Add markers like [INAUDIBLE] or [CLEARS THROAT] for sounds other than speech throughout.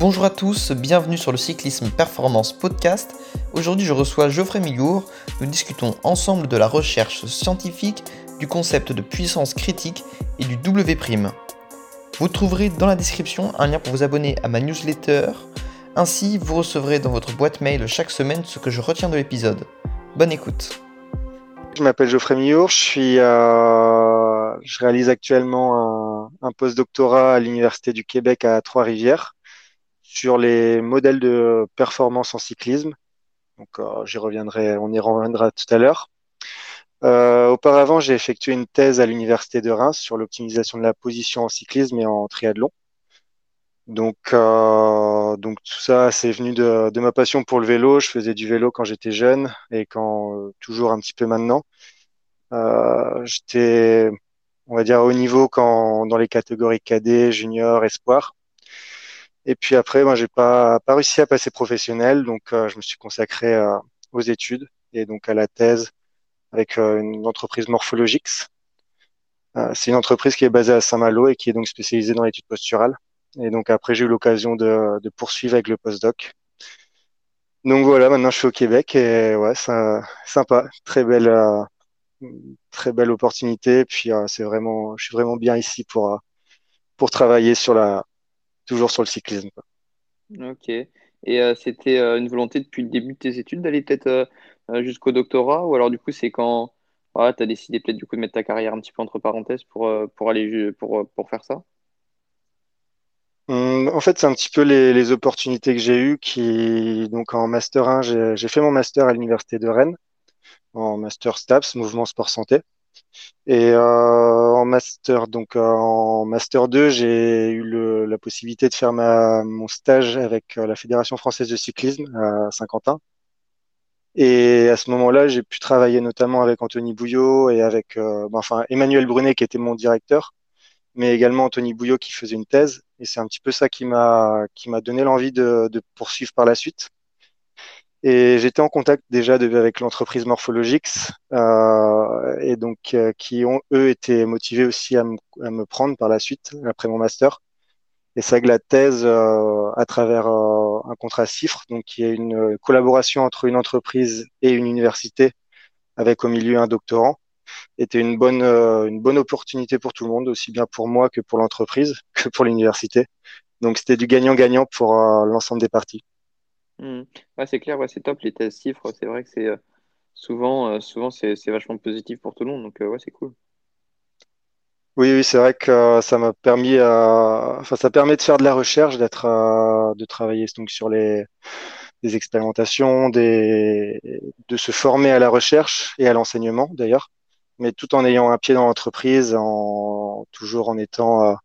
Bonjour à tous, bienvenue sur le Cyclisme Performance Podcast. Aujourd'hui je reçois Geoffrey Millour. Nous discutons ensemble de la recherche scientifique, du concept de puissance critique et du W'. Vous trouverez dans la description un lien pour vous abonner à ma newsletter. Ainsi, vous recevrez dans votre boîte mail chaque semaine ce que je retiens de l'épisode. Bonne écoute. Je m'appelle Geoffrey Millour, je suis euh, je réalise actuellement un, un post-doctorat à l'Université du Québec à Trois-Rivières sur les modèles de performance en cyclisme. Donc, euh, j'y reviendrai, on y reviendra tout à l'heure. Euh, auparavant, j'ai effectué une thèse à l'université de Reims sur l'optimisation de la position en cyclisme et en triathlon. Donc, euh, tout ça, c'est venu de, ma passion pour le vélo. Je faisais du vélo quand j'étais jeune et quand toujours un petit peu maintenant. J'étais, on va dire, au niveau quand dans les catégories cadet, junior, espoir. Et puis après, moi, j'ai pas pas réussi à passer professionnel, donc euh, je me suis consacré euh, aux études et donc à la thèse avec euh, une entreprise Morphologix. c'est une entreprise qui est basée à Saint-Malo et qui est donc spécialisée dans l'étude posturale. Et donc après, j'ai eu l'occasion de, de, poursuivre avec le postdoc. Donc voilà, maintenant je suis au Québec et ouais, ça, sympa, très belle, euh, très belle opportunité. Puis euh, c'est vraiment, je suis vraiment bien ici pour pour travailler sur la toujours sur le cyclisme. Ok. Et euh, c'était euh, une volonté depuis le début de tes études d'aller peut-être euh, jusqu'au doctorat ou alors du coup c'est quand tu as décidé peut-être du coup de mettre ta carrière un petit peu entre parenthèses pour, pour aller pour, pour faire ça? Hum, En fait, c'est un petit peu les, les opportunités que j'ai eues qui donc en master 1, j'ai fait mon master à l'université de Rennes en master STAPS, mouvement sport santé. Et euh, en master, donc euh, en master 2, j'ai eu la possibilité de faire mon stage avec euh, la Fédération française de cyclisme à Saint-Quentin. Et à ce moment-là, j'ai pu travailler notamment avec Anthony Bouillot et avec euh, enfin Emmanuel Brunet qui était mon directeur, mais également Anthony Bouillot qui faisait une thèse. Et c'est un petit peu ça qui m'a donné l'envie de poursuivre par la suite. Et j'étais en contact déjà avec l'entreprise Morphologix, euh, et donc euh, qui ont eux été motivés aussi à, à, me prendre par la suite après mon master. Et c'est que la thèse, euh, à travers euh, un contrat CIFRE, donc qui est une collaboration entre une entreprise et une université, avec au milieu un doctorant, était une bonne euh, une bonne opportunité pour tout le monde, aussi bien pour moi que pour l'entreprise [LAUGHS] que pour l'université. Donc c'était du gagnant-gagnant pour l'ensemble des parties. Mmh. Ouais, c'est clair, ouais, c'est top les tests chiffres. C'est vrai que c'est euh, souvent, euh, souvent c'est vachement positif pour tout le monde. Donc, euh, ouais, c'est cool. Oui, oui, c'est vrai que ça m'a permis, permet de faire de la recherche, de travailler donc sur les, expérimentations, de se former à la recherche et à l'enseignement d'ailleurs, mais tout en ayant un pied dans l'entreprise, en toujours en étant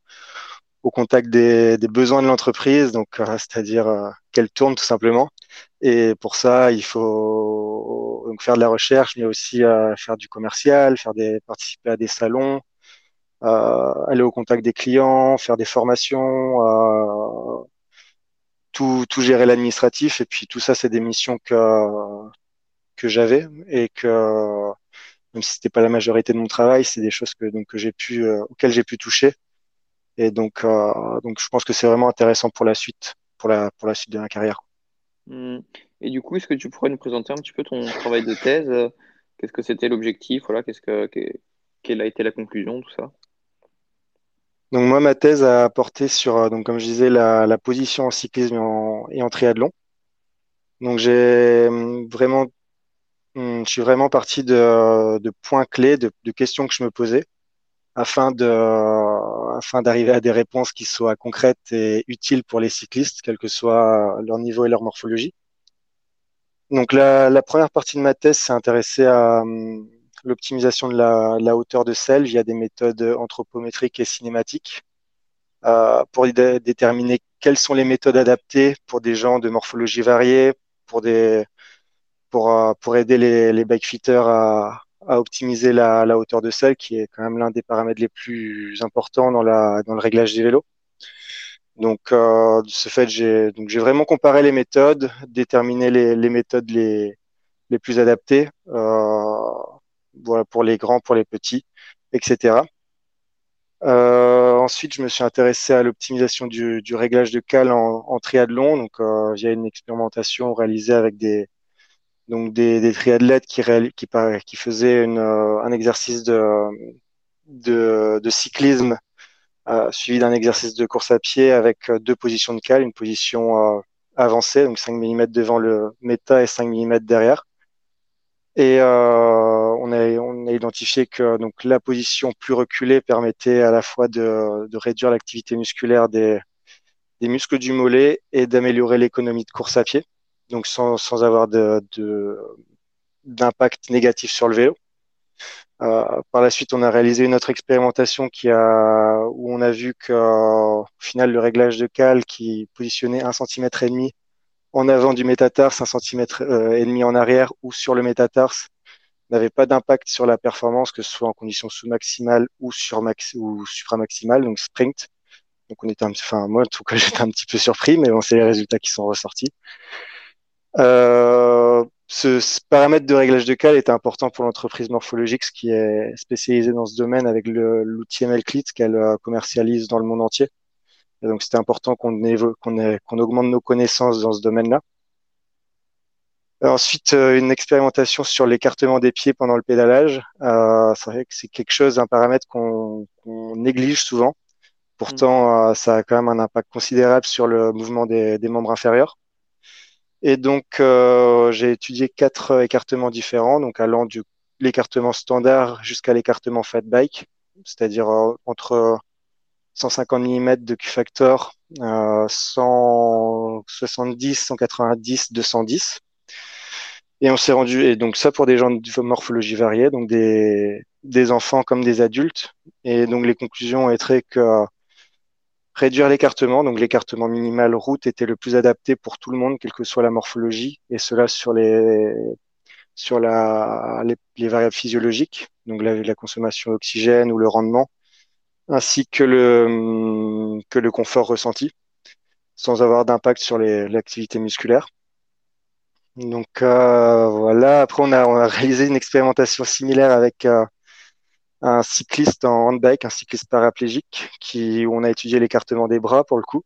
au contact des, des besoins de l'entreprise, donc c'est-à-dire qu'elle tourne tout simplement. Et pour ça, il faut donc faire de la recherche, mais aussi euh, faire du commercial, faire des, participer à des salons, euh, aller au contact des clients, faire des formations, euh, tout, tout gérer l'administratif. Et puis tout ça, c'est des missions que, que j'avais et que même si c'était pas la majorité de mon travail, c'est des choses que donc que j'ai pu euh, auxquelles j'ai pu toucher. Et donc euh, donc je pense que c'est vraiment intéressant pour la suite pour la, pour la suite de ma carrière. Hmm. Et du coup, est-ce que tu pourrais nous présenter un petit peu ton travail de thèse? Qu'est-ce que c'était l'objectif? Voilà, qu'est-ce que, Quelle a été la conclusion, tout ça? Donc moi, ma thèse a porté sur, donc comme je disais, la, la position en cyclisme et en, et en triathlon. Donc j'ai hum, vraiment, hum, je suis vraiment parti de, de points clés, de, de, questions que je me posais, afin de, afin d'arriver à des réponses qui soient concrètes et utiles pour les cyclistes, quel que soit leur niveau et leur morphologie. Donc la, la première partie de ma thèse s'est intéressée à um, l'optimisation de la, la, hauteur de selle via des méthodes anthropométriques et cinématiques euh, pour déterminer quelles sont les méthodes adaptées pour des gens de morphologie variée, pour des pour, euh, pour aider les, les bikefitters à, à optimiser la, la, hauteur de selle, qui est quand même l'un des paramètres les plus importants dans, la, dans le réglage des vélos. Donc, euh, de ce fait, j'ai vraiment comparé les méthodes, déterminé les, les méthodes les, les plus adaptées, euh, voilà pour les grands, pour les petits, etc. ensuite, je me suis intéressé à l'optimisation du, réglage de cale en, triathlon. Donc, via une expérimentation réalisée avec des, donc des, des triathlètes qui, qui, faisaient une, un exercice de, cyclisme euh, suivi d'un exercice de course à pied avec euh, deux positions de cale, une position euh, avancée, donc 5 mm devant le méta et 5 mm derrière. Et on, a, identifié que donc la position plus reculée permettait à la fois de, réduire l'activité musculaire des muscles du mollet et d'améliorer l'économie de course à pied, donc sans, sans avoir de, d'impact négatif sur le vélo. Euh, par la suite, on a réalisé une autre expérimentation qui a, où on a vu qu'au final, le réglage de cale qui positionnait un centimètre et demi en avant du métatarse, un centimètre euh, et demi en arrière ou sur le métatarse n'avait pas d'impact sur la performance, que ce soit en conditions sous-maximales ou sur max ou supramaximales, donc sprint. Donc on était un, enfin moi en tout cas [LAUGHS] j'étais un petit peu surpris, mais bon c'est les résultats qui sont ressortis. Euh, ce, paramètre de réglage de cale est important pour l'entreprise morphologique qui est spécialisée dans ce domaine avec l'outil MLClit qu'elle euh, commercialise dans le monde entier. Et donc c'était important qu'on qu'on augmente nos connaissances dans ce domaine-là. Ensuite, euh, une expérimentation sur l'écartement des pieds pendant le pédalage. Euh, c'est vrai que c'est quelque chose, un paramètre qu'on néglige souvent. Pourtant, mmh. ça a quand même un impact considérable sur le mouvement des membres inférieurs. Et donc, euh, j'ai étudié quatre euh, écartements différents, donc allant du l'écartement standard jusqu'à l'écartement fat bike, c'est-à-dire euh, entre 150 mm de Q-factor, 170, 190, 210. Et on s'est rendu, et donc ça pour des gens de morphologie variée, donc des, des enfants comme des adultes. Et donc les conclusions étaient que réduire l'écartement. Donc l'écartement minimal route était le plus adapté pour tout le monde, quelle que soit la morphologie, et cela sur les sur les, variables physiologiques, donc la, consommation d'oxygène ou le rendement, ainsi que le que le confort ressenti, sans avoir d'impact sur l'activité musculaire. Donc euh, voilà. Après on a, on a réalisé une expérimentation similaire avec euh, un cycliste en handbike, un cycliste paraplégique, qui, où on a étudié l'écartement des bras pour le coup.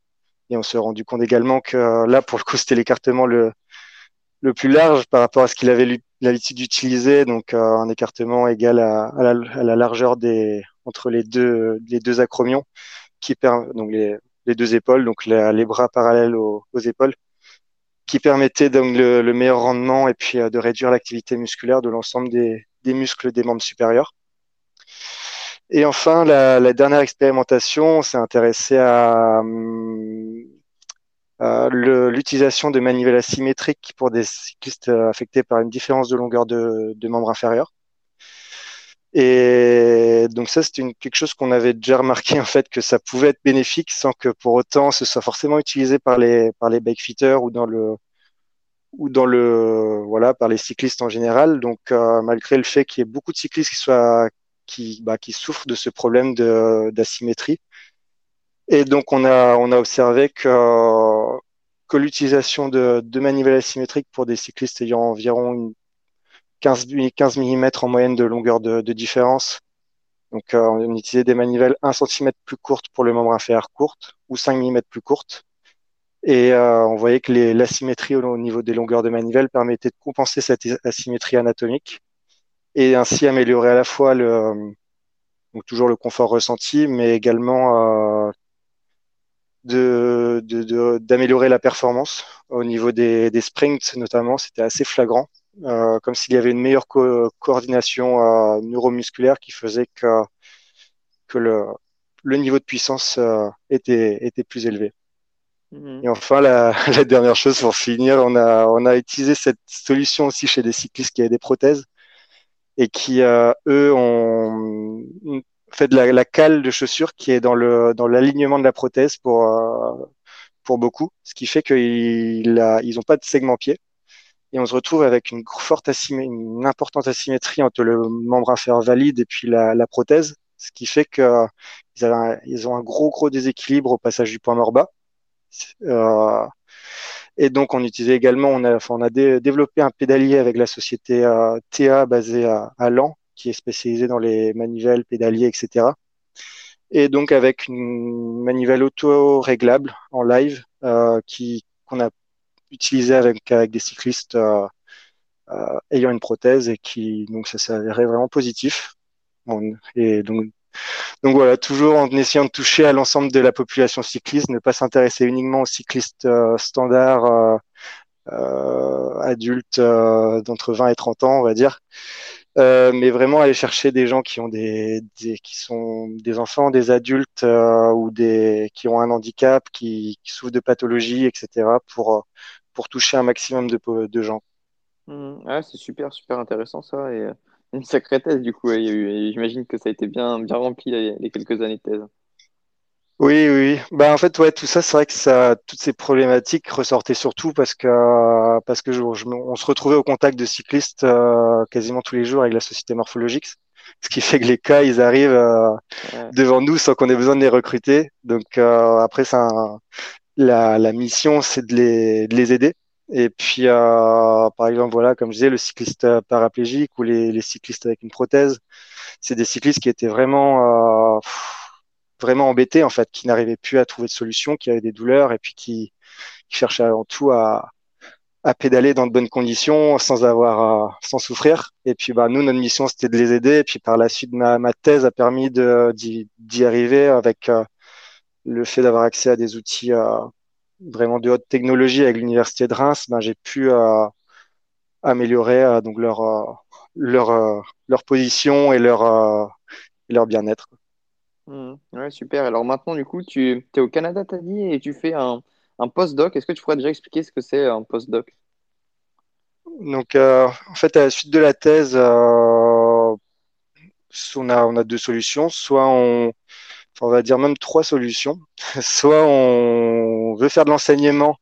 Et on s'est rendu compte également que euh, là, pour le coup, [LAUGHS] c'était l'écartement le, plus large par rapport à ce qu'il avait l'habitude d'utiliser, donc euh, un écartement égal à, la, largeur des entre les deux les deux acromions, qui donc les, deux épaules, donc les, bras parallèles aux, épaules, qui permettait donc le, le, meilleur rendement et puis euh, de réduire l'activité musculaire de l'ensemble des muscles des membres supérieurs. Et enfin, la, dernière expérimentation, on s'est intéressé à, l'utilisation de manivelles asymétriques pour des cyclistes affectés par une différence de longueur de, membres inférieurs. Et donc ça, c'est quelque chose qu'on avait déjà remarqué en fait que ça pouvait être bénéfique sans que pour autant ce soit forcément utilisé par les par les bikefitters ou dans le ou dans le voilà par les cyclistes en général. Donc euh, malgré le fait qu'il y ait beaucoup de cyclistes qui soient qui, bah, souffrent de ce problème d'asymétrie. Et donc, on a, observé que, l'utilisation de, manivelles asymétriques pour des cyclistes ayant environ une 15, 15 mm en moyenne de longueur de, différence. Donc, euh, on utilisait des manivelles 1 cm plus courtes pour le membre inférieur courte ou 5 mm plus courtes. Et euh, on voyait que l'asymétrie au, au niveau des longueurs de manivelle permettait de compenser cette asymétrie anatomique et ainsi améliorer à la fois le, donc toujours le confort ressenti, mais également euh, de, d'améliorer la performance au niveau des, des sprints notamment. C'était assez flagrant, euh, comme s'il y avait une meilleure coordination euh, neuromusculaire qui faisait que, que le, le niveau de puissance euh, était, était plus élevé. Mmh. Et enfin, la, [LAUGHS] la, dernière chose pour finir, on a, on a utilisé cette solution aussi chez des cyclistes qui avaient des prothèses et qui, euh, eux, ont fait de la, cale de chaussures qui est dans le dans l'alignement de la prothèse pour euh, pour beaucoup, ce qui fait qu'ils ils n'ont pas de segment pied. Et on se retrouve avec une forte une importante asymétrie entre le membre inférieur valide et puis la, la prothèse, ce qui fait que ils, ils, ont un gros gros déséquilibre au passage du point mort bas. Euh, et donc, on utilisait également, on a, développé un pédalier avec la société euh, TA basée à, à Lan, qui est spécialisée dans les manivelles, pédaliers, etc. et donc avec une manivelle auto-réglable en live qui qu'on a utilisé avec, des cyclistes ayant une prothèse et qui donc ça s'est avéré vraiment positif. et donc donc voilà, toujours en essayant de toucher à l'ensemble de la population cycliste, ne pas s'intéresser uniquement aux cyclistes standards euh, adultes euh, d'entre 20 et 30 ans, on va dire. Euh, mais vraiment aller chercher des gens qui ont des, qui sont des enfants, des adultes ou des qui ont un handicap, qui, souffrent de pathologies, etc. pour pour toucher un maximum de, gens. Mmh. c'est super super intéressant ça et une sacrée thèse du coup. J'imagine que ça a été bien bien rempli les quelques années de thèse. Oui, oui. Bah en fait, ouais, tout ça, c'est vrai que ça, toutes ces problématiques ressortaient surtout parce que parce que je, on se retrouvait au contact de cyclistes euh, quasiment tous les jours avec la société morphologique, ce qui fait que les cas, ils arrivent euh, devant nous sans qu'on ait besoin de les recruter. Donc euh, après, ça, la, la mission, c'est de les, de les aider. Et puis, par exemple, voilà, comme je disais, le cycliste paraplégique ou les, cyclistes avec une prothèse, c'est des cyclistes qui étaient vraiment vraiment embêtés en fait, qui n'arrivaient plus à trouver de solution, qui avaient des douleurs et puis qui, qui cherchaient avant tout à, à pédaler dans de bonnes conditions sans avoir sans souffrir. Et puis bah nous notre mission c'était de les aider. Et puis par la suite ma, ma thèse a permis d'y arriver avec euh, le fait d'avoir accès à des outils euh, vraiment de haute technologie avec l'université de Reims. Ben j'ai pu euh, améliorer donc leur leur leur position et leur leur bien-être. Mmh. Ouais, super. Alors maintenant, du coup, tu es au Canada, t'as dit, et tu fais un, un post-doc. Est-ce que tu pourrais déjà expliquer ce que c'est un post-doc? Donc, euh, en fait, à la suite de la thèse, euh, on a, on a deux solutions. Soit on, on va dire même trois solutions. [LAUGHS] Soit on veut faire de l'enseignement,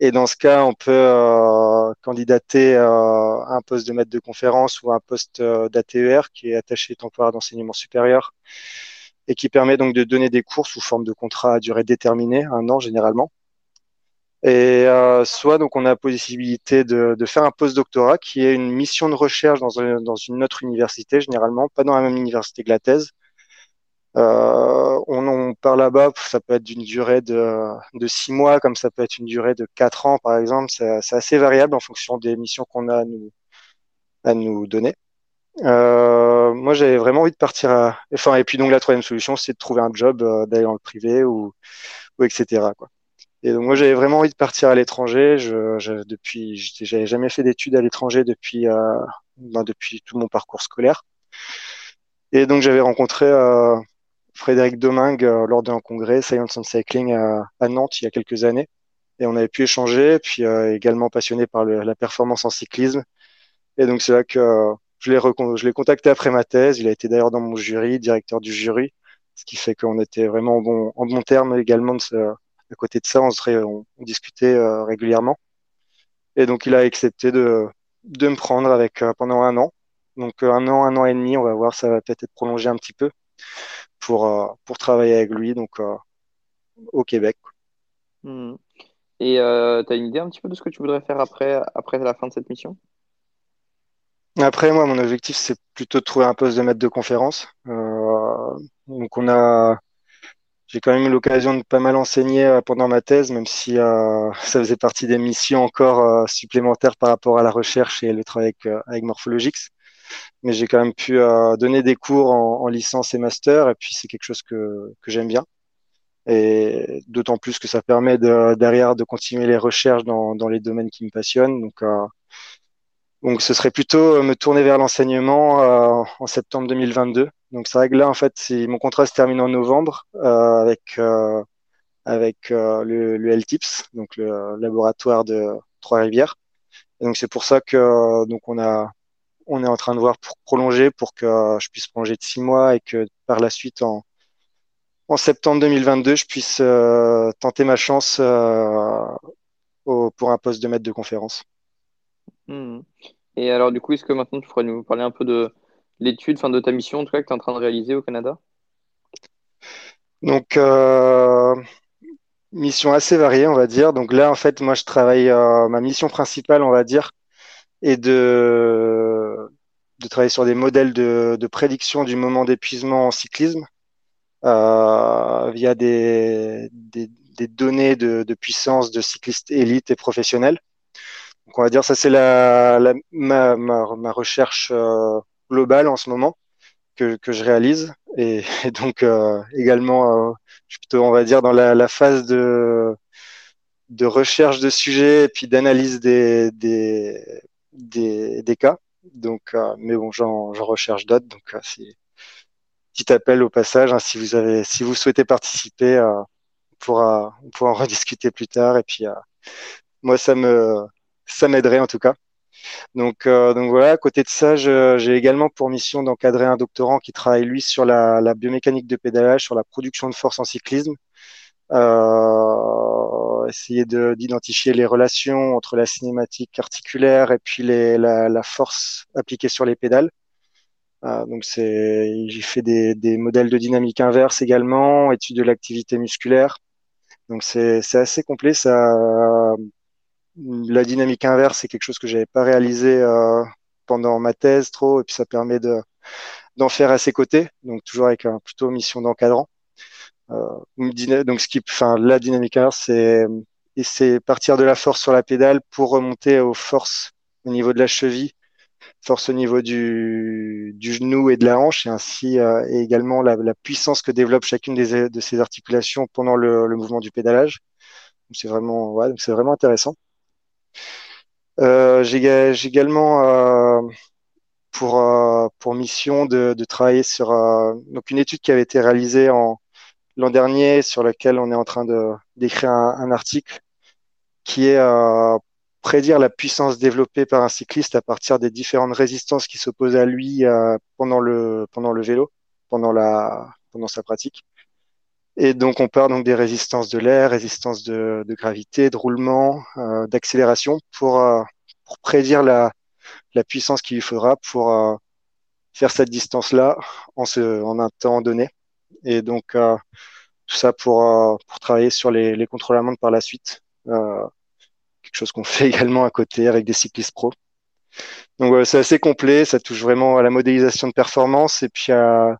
et dans ce cas, on peut euh, candidater à un poste de maître de conférence ou un poste d'ATER, qui est attaché temporaire d'enseignement supérieur et qui permet donc de donner des cours sous forme de contrat à durée déterminée, un an généralement. Et euh, soit donc on a la possibilité de, faire un post-doctorat qui est une mission de recherche dans, une autre université généralement, pas dans la même université que la thèse. Euh, on, on part là-bas, ça peut être d'une durée de, de six mois, comme ça peut être une durée de quatre ans par exemple. C'est assez variable en fonction des missions qu'on a à nous, à nous donner. Euh, moi, j'avais vraiment envie de partir à. Enfin, et puis donc la troisième solution, c'est de trouver un job, euh, d'aller dans le privé ou, ou etc. Quoi. Et donc moi, j'avais vraiment envie de partir à l'étranger. Je, je, depuis, j'avais jamais fait d'études à l'étranger depuis euh, ben, depuis tout mon parcours scolaire. Et donc j'avais rencontré euh, Frédéric Domingue euh, lors d'un congrès Science and Cycling à, à, Nantes il y a quelques années. Et on avait pu échanger, puis également passionné par le, la performance en cyclisme. Et donc c'est là que je l'ai je l'ai contacté après ma thèse. Il a été d'ailleurs dans mon jury, directeur du jury, ce qui fait qu'on était vraiment en bon, en bon terme également. De ce, à côté de ça, on, serait, on, discutait euh, régulièrement. Et donc, il a accepté de, de me prendre avec euh, pendant un an. Donc, euh, un an, un an et demi, on va voir, ça va peut-être être prolongé un petit peu pour, pour travailler avec lui, donc au Québec. Hmm. Et tu as une idée un petit peu de ce que tu voudrais faire après, après la fin de cette mission? Après, moi, mon objectif, c'est plutôt de trouver un poste de maître de conférence. Euh, donc, on a, j'ai quand même eu l'occasion de pas mal enseigner euh, pendant ma thèse, même si euh, [LAUGHS] ça faisait partie des missions encore euh, supplémentaires par rapport à la recherche et le travail avec, avec Morphologix. Mais j'ai quand même pu donner des cours en, en, licence et master, et puis c'est quelque chose que, que j'aime bien. Et d'autant plus que ça permet de, derrière de continuer les recherches dans, dans les domaines qui me passionnent. Donc, donc, ce serait plutôt euh, me tourner vers l'enseignement euh, en septembre 2022. Donc, c'est vrai que là, en fait, mon contrat se termine en novembre euh, avec avec le, le LTIPS, donc le laboratoire de Trois-Rivières. Donc, c'est pour ça que donc on a on est en train de voir pour prolonger pour que je puisse prolonger de six mois et que par la suite en en septembre 2022, je puisse tenter ma chance au, pour un poste de maître de conférence. Hmm. Et alors, du coup, est-ce que maintenant tu pourrais nous parler un peu de l'étude, enfin de ta mission, en tout cas, que tu es en train de réaliser au Canada? Donc, euh, mission assez variée, on va dire. Donc là, en fait, moi, je travaille, euh, ma mission principale, on va dire, est de, de travailler sur des modèles de, de prédiction du moment d'épuisement en cyclisme. via des, des, des données de, de, puissance de cyclistes élites et professionnels. Donc on va dire ça c'est la, la, ma, ma, ma recherche globale en ce moment que, que je réalise et, et donc euh, également euh, je suis plutôt on va dire dans la, la, phase de de recherche de sujets et puis d'analyse des, des, des, cas. Donc euh, mais bon j'en recherche d'autres. Donc c'est petit appel au passage hein, si vous avez si vous souhaitez participer on pourra on en [LAUGHS] rediscuter plus tard. Et puis moi ça me ça m'aiderait en tout cas. Donc, euh, donc voilà, à côté de ça, j'ai également pour mission d'encadrer un doctorant qui travaille, lui, sur la, biomécanique de pédalage, sur la production de force en cyclisme. Euh, essayer d'identifier les relations entre la cinématique articulaire et puis les, la, la, force appliquée sur les pédales. Euh, donc c'est, j'ai fait des, des, modèles de dynamique inverse également, études de l'activité musculaire. Donc c'est assez complet. Ça, la dynamique inverse, c'est quelque chose que j'avais pas réalisé euh, pendant ma thèse trop, et puis ça permet de d'en faire à ses côtés, donc toujours avec un plutôt mission d'encadrant. Euh, donc ce qui, enfin, la dynamique inverse, c'est c'est partir de la force sur la pédale pour remonter aux forces au niveau de la cheville, force au niveau du, du genou et de la hanche, et ainsi euh, et également la, la, puissance que développe chacune des, de ces articulations pendant le, le mouvement du pédalage. C'est vraiment, ouais, c'est vraiment intéressant. Euh, j'ai également euh, pour, euh, pour mission de, de travailler sur donc une étude qui avait été réalisée en l'an dernier sur laquelle on est en train de d'écrire un, article qui est euh, prédire la puissance développée par un cycliste à partir des différentes résistances qui s'opposent à lui euh, pendant le pendant le vélo, pendant la pendant sa pratique. Et donc, on part donc des résistances de l'air, résistances de, de, gravité, de roulement, euh, d'accélération pour, euh, pour prédire la, la puissance qu'il lui faudra pour euh, faire cette distance-là en, ce, en un temps donné. Et donc, euh, tout ça pour, euh, pour travailler sur les, les contrôles à montre par la suite. quelque chose qu'on [LAUGHS] fait également à côté avec des cyclistes pro. Donc, c'est assez complet. Ça touche vraiment à la modélisation de performance et puis à,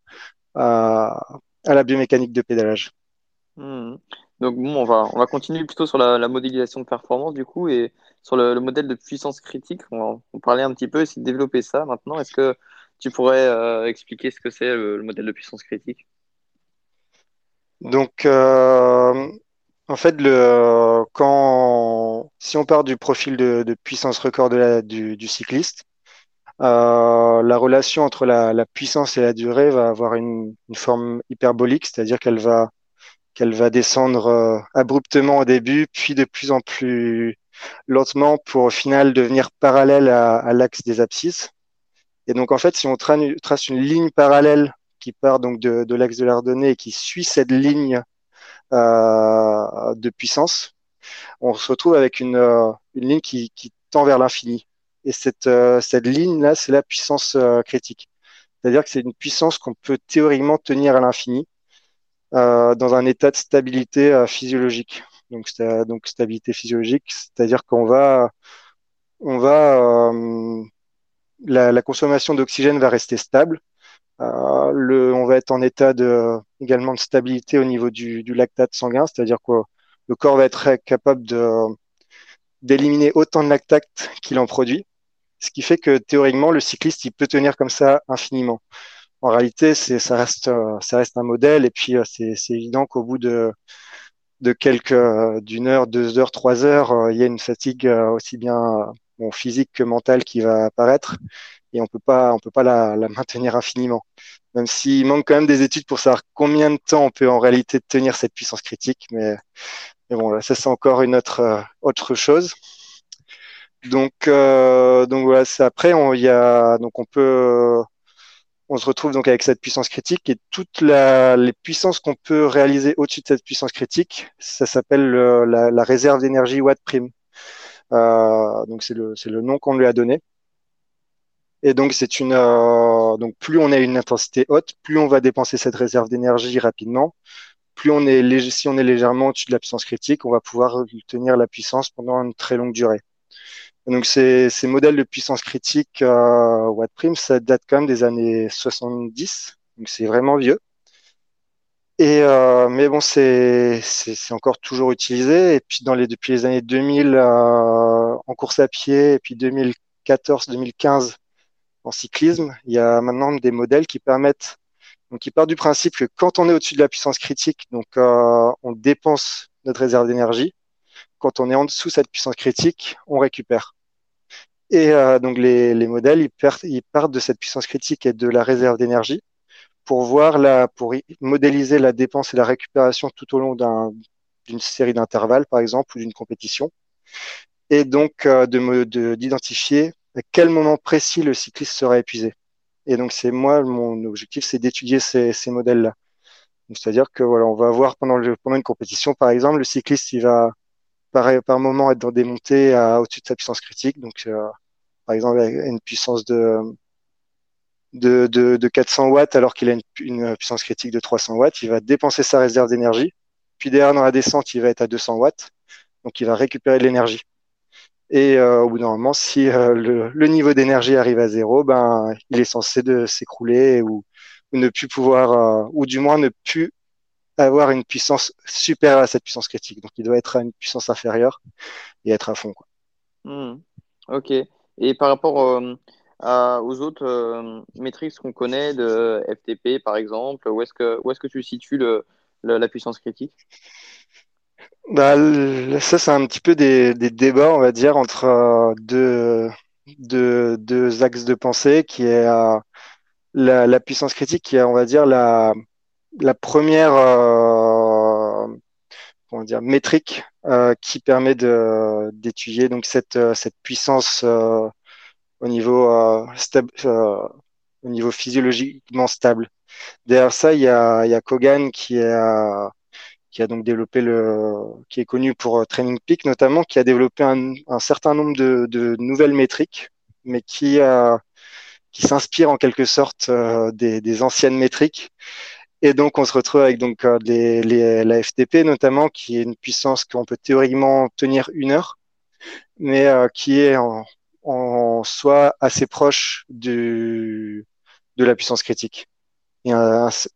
la biomécanique de pédalage. Hmm. Donc bon, on va, on va continuer plutôt sur la, modélisation de performance du coup et sur le, modèle de puissance critique. On va parler un petit peu, essayer de développer ça maintenant. Est-ce que tu pourrais euh, expliquer ce que c'est le, modèle de puissance critique? Donc, euh, en fait, le, quand, si on part du profil de, puissance record du, cycliste, euh, la relation entre la, puissance et la durée va avoir une, une forme hyperbolique, c'est-à-dire qu'elle va qu'elle va descendre euh, abruptement au début, puis de plus en plus lentement pour au final devenir parallèle à, à l'axe des abscisses. Et donc en fait, si on trace une ligne parallèle qui part donc de, l'axe de l'Ardennais et qui suit cette ligne euh, de puissance, on se retrouve avec une, euh, une ligne qui, qui tend vers l'infini. Et cette, euh, cette ligne-là, c'est la puissance critique. C'est-à-dire que c'est une puissance qu'on peut théoriquement tenir à l'infini dans un état de stabilité physiologique. Donc, donc stabilité physiologique, c'est-à-dire qu'on va, on va, la, consommation d'oxygène va rester stable. Euh, le, on va être en état de, également de stabilité au niveau du, du lactate sanguin, c'est-à-dire que le corps va être capable d'éliminer autant de lactate qu'il en produit ce qui fait que théoriquement, le cycliste, il peut tenir comme ça infiniment. En réalité, ça reste, euh, ça reste un modèle, et puis euh, c'est, évident qu'au bout de, de quelques, euh, d'une heure, deux heures, trois heures, il y a une fatigue aussi bien bon, physique que mentale qui va apparaître, et on peut pas, on peut pas la, la maintenir infiniment. Même s'il manque quand même des études pour savoir combien de temps on peut en réalité tenir cette puissance critique, mais, mais bon, là, ça c'est encore une autre, autre chose. Donc, euh, donc voilà, c'est après, on, y a, donc on peut, on se retrouve donc avec cette puissance critique et toutes la, les puissances qu'on peut réaliser au-dessus de cette puissance critique, ça s'appelle la, la, réserve d'énergie watt prime. Euh, donc c'est le, c'est le nom qu'on lui a donné. Et donc c'est une, euh, donc plus on a une intensité haute, plus on va dépenser cette réserve d'énergie rapidement. Plus on est si on est légèrement au-dessus de la puissance critique, on va pouvoir tenir la puissance pendant une très longue durée. Donc ces, ces modèles de puissance critique euh, watt prime, ça date quand même des années 70, donc c'est vraiment vieux. Et euh, mais bon, c'est c'est encore toujours utilisé. Et puis dans les depuis les années 2000 euh, en course à pied et puis 2014-2015 en cyclisme, il y a maintenant des modèles qui permettent donc qui partent du principe que quand on est au-dessus de la puissance critique, donc euh, on dépense notre réserve d'énergie. Quand on est en dessous de cette puissance critique, on récupère. Et euh, donc les, les modèles, ils, ils partent de cette puissance critique et de la réserve d'énergie pour voir la, pour modéliser la dépense et la récupération tout au long d'une série d'intervalles, par exemple, ou d'une compétition, et donc euh, de d'identifier à quel moment précis le cycliste sera épuisé. Et donc c'est moi mon objectif, c'est d'étudier ces, ces modèles-là. C'est-à-dire que voilà, on va voir pendant le pendant une compétition, par exemple, le cycliste il va par, par moment être dans des montées à au-dessus de sa puissance critique, donc euh, par exemple une puissance de de, de, de 400 watts alors qu'il a une, une, puissance critique de 300 watts, il va dépenser sa réserve d'énergie. Puis derrière, dans la descente, il va être à 200 watts. Donc, il va récupérer de l'énergie. Et euh, au bout d'un moment, si euh, le, niveau d'énergie arrive à zéro, ben, il est censé de s'écrouler ou, ne plus pouvoir, euh, ou du moins ne plus avoir une puissance supérieure à cette puissance critique. Donc, il doit être à une puissance inférieure et être à fond. Mmh. Ok. Et par rapport aux autres euh, métriques qu'on connaît de FTP par exemple Où est-ce que, où est que tu situes la puissance critique? Bah, Ça, c'est un petit peu des, débats, on va dire, entre euh, deux, axes de pensée qui est euh, la, puissance critique, qui est, on va dire, la, première euh, comment dire, métrique qui permet d'étudier cette, cette puissance au niveau, euh, au niveau physiologiquement stable. Derrière ça, il y a, il y a Kogan qui a, qui a donc développé le, qui est connu pour euh, Training Peak notamment, qui a développé un, certain nombre de, nouvelles métriques, mais qui a, qui s'inspire en quelque sorte euh, des, anciennes métriques. Et donc, on se retrouve avec donc les, la FTP notamment, qui est une puissance qu'on peut théoriquement tenir une heure, mais euh, qui est en, on soit assez proche du, de la puissance critique et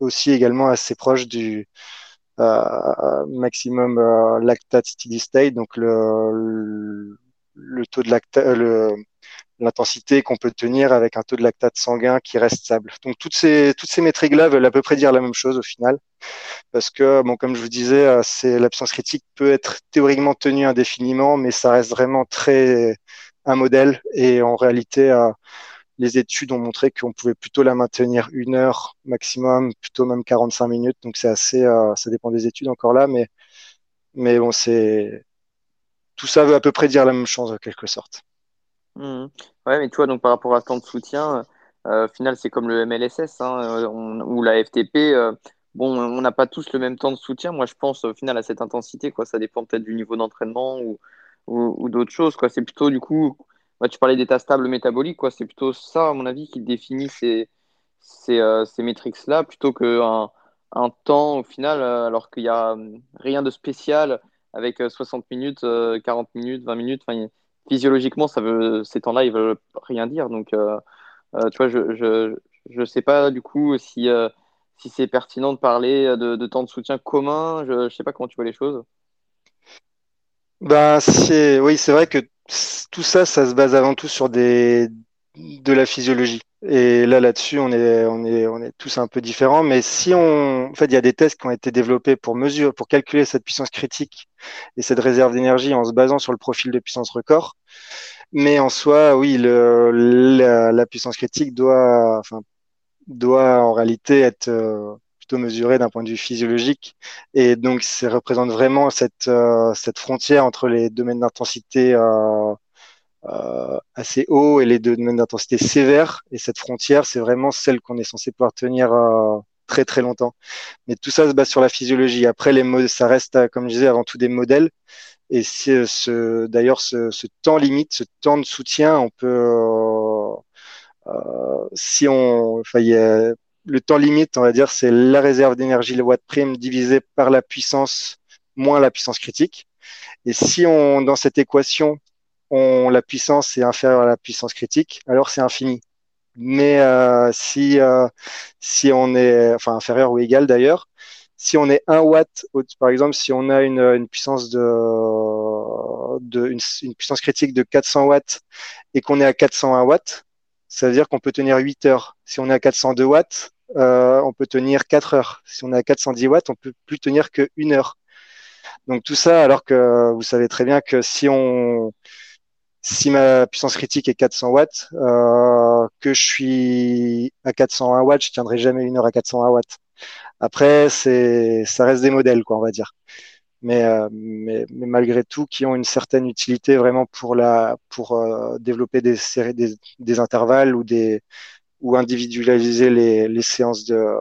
aussi également assez proche du euh, maximum euh, lactate steady state, donc le, le, taux de lactate, euh, l'intensité qu'on peut tenir avec un taux de lactate sanguin qui reste stable. Donc toutes ces toutes ces métriques-là veulent à peu près dire la même chose au final, parce que bon comme je vous disais, euh, c'est la puissance critique peut être théoriquement tenue indéfiniment, mais ça reste vraiment très un modèle et en réalité, euh, les études ont montré qu'on pouvait plutôt la maintenir une heure maximum, plutôt même 45 minutes. Donc c'est assez, euh, ça dépend des études encore là, mais mais bon, c'est tout ça veut à peu près dire la même chose en quelque sorte. Mmh. Ouais, mais tu vois, donc par rapport à temps de soutien, euh, au final, c'est comme le MLSS hein, ou la FTP. bon, on n'a pas tous le même temps de soutien. Moi, je pense au final à cette intensité. Quoi. Ça dépend peut-être du niveau d'entraînement ou, ou, d'autres choses. Quoi. C'est plutôt, du coup, bah, tu parlais d'état stable métabolique, quoi. C'est plutôt ça, à mon avis, qui définit ces, ces, euh, ces métriques-là, plutôt qu'un un temps, au final, euh, alors qu'il n'y a hum, rien de spécial avec 60 euh, minutes, 40 minutes, 20 minutes. physiologiquement, ça veut, ces temps-là, ils veulent rien dire. Donc, tu vois, je, je sais pas, du coup, si, si c'est pertinent de parler de, temps de soutien commun. Je ne sais pas comment tu vois les choses. Ben, oui, c'est vrai que tout ça, ça se base avant tout sur des, de la physiologie. Et là, là-dessus, on est, on est, on est tous un peu différents. Mais si on, en fait, il y a des tests qui ont été développés pour mesurer, pour calculer cette puissance critique et cette réserve d'énergie en se basant sur le profil de puissance record. Mais en soi, oui, le, la, la puissance critique doit, enfin, doit en réalité être euh, mesuré d'un point de vue physiologique. Et donc, ça représente vraiment cette, euh, cette frontière entre les domaines d'intensité euh, euh, assez hauts et les domaines d'intensité sévères. Et cette frontière, c'est vraiment celle qu'on est censé pouvoir tenir très très longtemps. Mais tout ça se base sur la physiologie. Après, les ça reste, comme je disais, avant tout des modèles. Et c'est ce, d'ailleurs, ce, ce, temps limite, ce temps de soutien, on peut, euh, si on, enfin, le temps limite, on va dire, c'est la réserve d'énergie, le watt prime divisé par la puissance moins la puissance critique. Et si on, dans cette équation, on, la puissance est inférieure à la puissance critique, alors c'est infini. Mais euh, si, euh, si on est, enfin inférieur ou égal d'ailleurs, si on est 1 watt, par exemple, si on a une, puissance de, une, puissance critique de 400 watts et qu'on est à 401 watts, ça veut dire qu'on peut tenir 8 heures. Si on est à 402 watts, euh, on peut tenir 4 heures. Si on est à 410 watts, on peut plus tenir que 1 heure. Donc tout ça, alors que vous savez très bien que si on si ma puissance critique est 400 watts, euh, que je suis à 401 watts, je tiendrai jamais une heure à 401 watts. Après, c'est, ça reste des modèles, quoi, on va dire. Mais, euh, mais, mais, malgré tout, qui ont une certaine utilité vraiment pour la, pour développer des séries, des, intervalles ou des, ou individualiser les, séances de,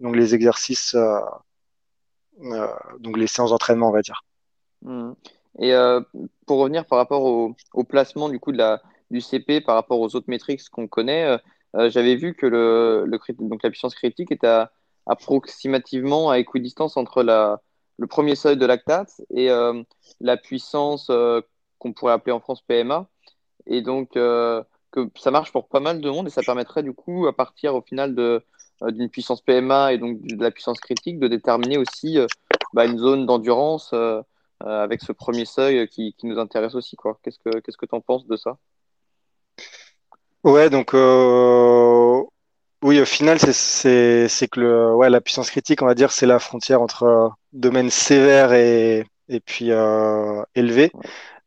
donc les exercices, euh, euh donc les séances d'entraînement, on va dire. Mmh. Et euh, pour revenir par rapport au, placement du coup de la, du CP par rapport aux autres métriques qu'on connaît, j'avais vu que le, le, donc la puissance critique est à approximativement à équidistance entre la, le premier seuil de lactate et la puissance qu'on pourrait appeler en France PMA. Et donc, que ça marche pour pas mal de monde et ça permettrait du coup, à partir au final de, d'une puissance PMA et donc de la puissance critique, de déterminer aussi bah, une zone d'endurance avec ce premier seuil qui, qui, nous intéresse aussi. Quoi. Qu'est-ce que qu'est-ce que tu en penses de ça? Ouais, donc oui, au final, c'est que le, ouais, la puissance critique, on va dire, c'est la frontière entre euh, domaine sévère et, et puis euh, élevé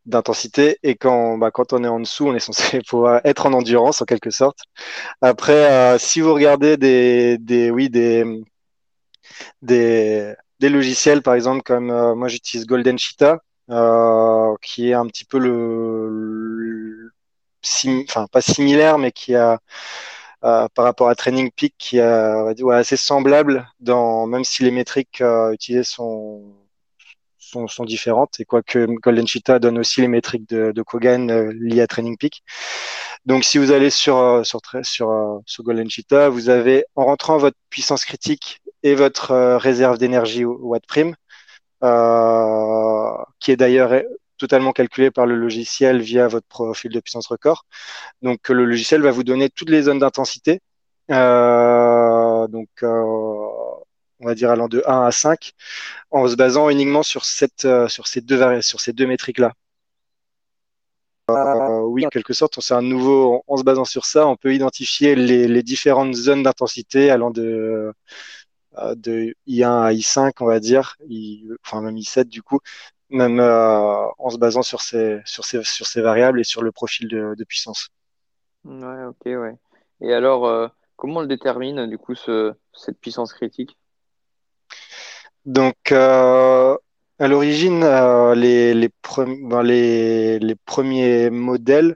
d'intensité. Et quand, bah, quand on est en dessous, on est censé [LAUGHS] pouvoir être en endurance en quelque sorte. Après, euh, si vous regardez des, des, oui, des, des, des logiciels, par exemple, comme euh, moi j'utilise Golden Cheetah, euh, qui est un petit peu le, le enfin pas similaire, mais qui a euh, par rapport à Training Peak qui est ouais, assez semblable, dans, même si les métriques euh, utilisées sont, sont, différentes. Et quoique Golden Cheetah donne aussi les métriques de, de Kogan euh, liées à Training Peak. Donc, si vous allez sur, euh, sur, sur, euh, sur Golden Cheetah, vous avez, en rentrant votre puissance critique et votre réserve d'énergie watt prime, qui est d'ailleurs totalement calculé par le logiciel via votre profil de puissance record. Donc le logiciel va vous donner toutes les zones d'intensité. Donc on va dire allant de 1 à 5 en se basant uniquement sur cette euh, sur ces deux sur ces deux métriques là. Euh, oui, en quelque sorte, c'est un nouveau. En se basant sur ça, on peut identifier les, différentes zones d'intensité allant de de I1 à I5, on va dire, enfin même I7 du coup, même euh, en se basant sur ces, sur, ces, sur ces variables et sur le profil de, puissance. Ouais, ok, ouais. Et alors, euh, comment on le détermine, du coup, ce, cette puissance critique? Donc, euh, à l'origine, euh, les, les, pre les, les, premiers modèles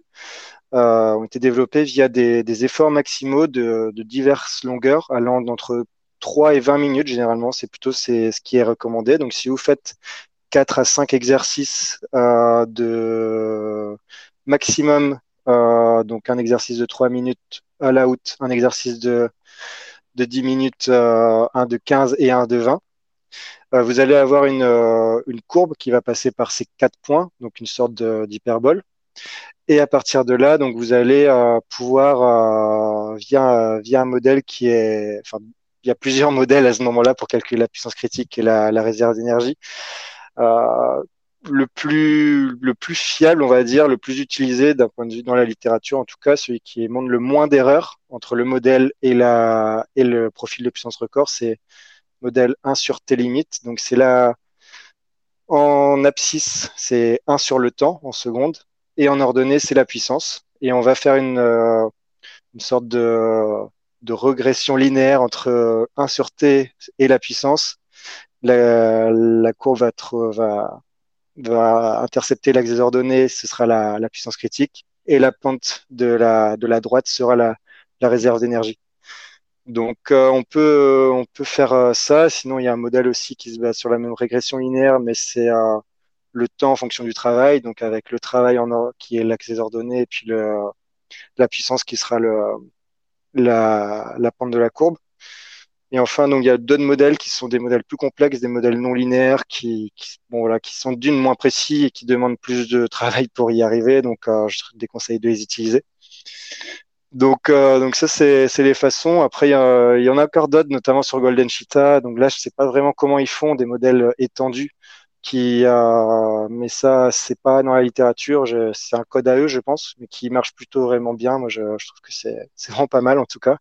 euh, ont été développés via des, des efforts maximaux de, de, diverses longueurs, allant d'entre 3 et 20 minutes généralement. C'est plutôt ce qui est recommandé. Donc, si vous faites 4 à 5 exercices euh, de maximum, euh, donc un exercice de 3 minutes à la out, un exercice de, de 10 minutes, euh, un de 15 et un de 20. Euh, vous allez avoir une, euh, une, courbe qui va passer par ces quatre points, donc une sorte d'hyperbole. Et à partir de là, donc vous allez euh, pouvoir, via, un modèle qui est, enfin, il y a plusieurs modèles à ce moment-là pour calculer la puissance critique et la, réserve d'énergie. Le plus le plus fiable, on va dire, le plus utilisé d'un point de vue dans la littérature, en tout cas, celui qui montre le moins d'erreurs entre le modèle et la et le profil de puissance record, c'est modèle 1 sur T limite. Donc c'est là en abscisse, c'est 1 sur le temps en seconde, et en ordonnée, c'est la puissance. Et on va faire une, euh, une sorte de, de régression linéaire entre 1 sur T et la puissance la, courbe va, va, va intercepter l'axe des ordonnées, ce sera la, la, puissance critique, et la pente de la, de la droite sera la réserve d'énergie. Donc euh, on peut on peut faire euh, ça. Sinon il y a un modèle aussi qui se base sur la même régression linéaire, mais c'est euh, le temps en fonction du travail. Donc avec le travail en qui est l'axe des ordonnées et puis le, la puissance qui sera la, pente de la courbe. Et enfin, donc, il y a d'autres modèles qui sont des modèles plus complexes, des modèles non linéaires qui, sont d'une moins précis et qui demandent plus de travail pour y arriver. Donc, euh, je déconseille de les utiliser. Donc, euh, donc ça, c'est les façons. Après, il y, en a encore d'autres, notamment sur Golden Cheetah. Donc là, je sais pas vraiment comment ils font des modèles étendus. Qui, euh, mais ça, c'est pas dans la littérature. C'est un code à eux, je pense, mais qui marche plutôt vraiment bien. Moi, je, trouve que c'est vraiment pas mal, en tout cas.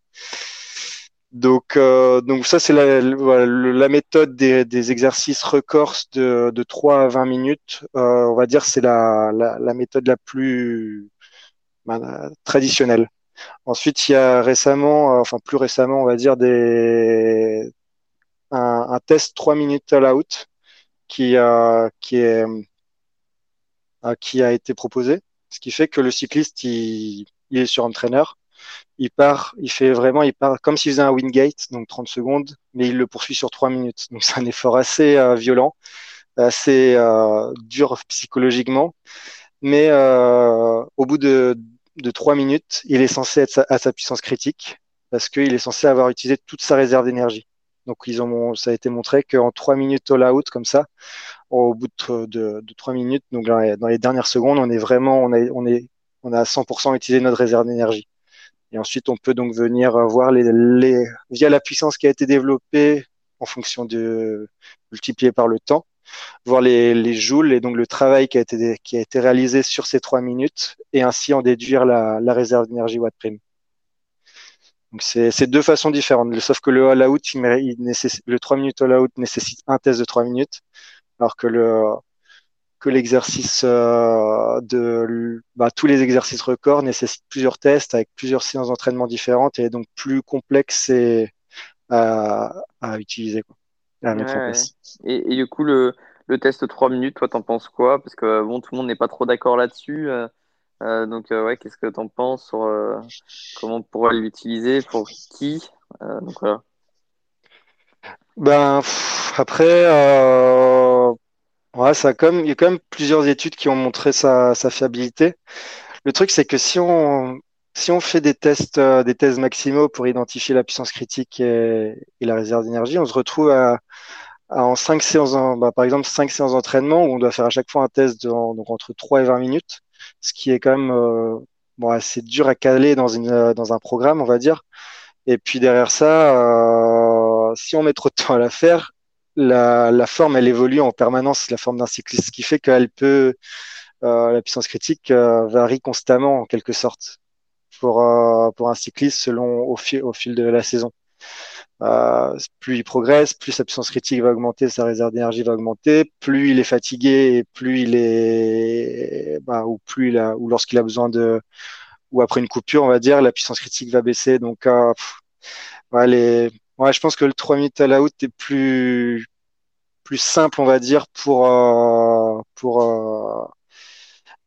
Donc, euh, donc ça, c'est la, méthode des, exercices records de, de 3 à 20 minutes. Euh, on va dire c'est la, méthode la plus ben, traditionnelle. Ensuite, il y a récemment, euh, enfin plus récemment, on va dire des un, un test 3 minutes all out qui a qui est euh, qui a été proposé, ce qui fait que le cycliste il, il est sur entraîneur il part, il fait vraiment, il part comme s'il faisait un wingate, donc 30 secondes, mais il le poursuit sur 3 minutes. Donc c'est un effort assez euh, violent, assez euh, dur psychologiquement. Mais euh, au bout de, de 3 minutes, il est censé être à sa puissance critique parce qu'il est censé avoir utilisé toute sa réserve d'énergie. Donc ils ont, ça a été montré qu'en 3 minutes all out comme ça, au bout de, de, de 3 minutes, donc dans les, dernières secondes, on est vraiment, on, a, on, est, on a 100% utilisé notre réserve d'énergie. Et ensuite, on peut donc venir voir les, les, via la puissance qui a été développée en fonction de multiplié par le temps, voir les, les joules et donc le travail qui a été, réalisé sur ces trois minutes et ainsi en déduire la, réserve d'énergie watt prime. Donc c'est deux façons différentes. Sauf que le all out, le 3 minutes all out nécessite un test de 3 minutes, alors que que l'exercice euh, de bah, tous les exercices records nécessitent plusieurs tests avec plusieurs séances d'entraînement différentes et donc plus complexes et, à, à utiliser à mettre en place. Et, et, du coup le, le test 3 minutes, toi t'en penses quoi? Parce que bon, tout le monde n'est pas trop d'accord là-dessus. Euh, euh donc ouais, qu'est-ce que t'en penses sur euh, comment on pourrait l'utiliser pour qui Donc voilà. Ben après Ouais, ça comme, il y a quand même plusieurs études qui ont montré sa, sa fiabilité. Le truc, c'est que si on, si on fait des tests, euh, des tests maximaux pour identifier la puissance critique et, la réserve d'énergie, on se retrouve à, en cinq séances, bah, par exemple, cinq séances d'entraînement où on doit faire à chaque fois un test de, donc entre 3 et 20 minutes, ce qui est quand même euh, assez dur à caler dans, une, dans un programme, on va dire. Et puis derrière ça, euh, si on met trop de temps à la faire, la, forme, elle évolue en permanence, la forme d'un cycliste, ce qui fait qu'elle peut, euh, la puissance critique euh, varie constamment en quelque sorte pour, euh, pour un cycliste selon au, fil, au fil de la saison. Euh, plus il progresse, plus sa puissance critique va augmenter, sa réserve d'énergie va augmenter, plus il est fatigué et plus il est, bah, ou plus il a, ou lorsqu'il a besoin de, ou après une coupure, on va dire, la puissance critique va baisser. Donc, euh, ouais, les, Ouais, je pense que le 3 minutes à la out est plus, plus simple, on va dire, pour, euh, pour euh,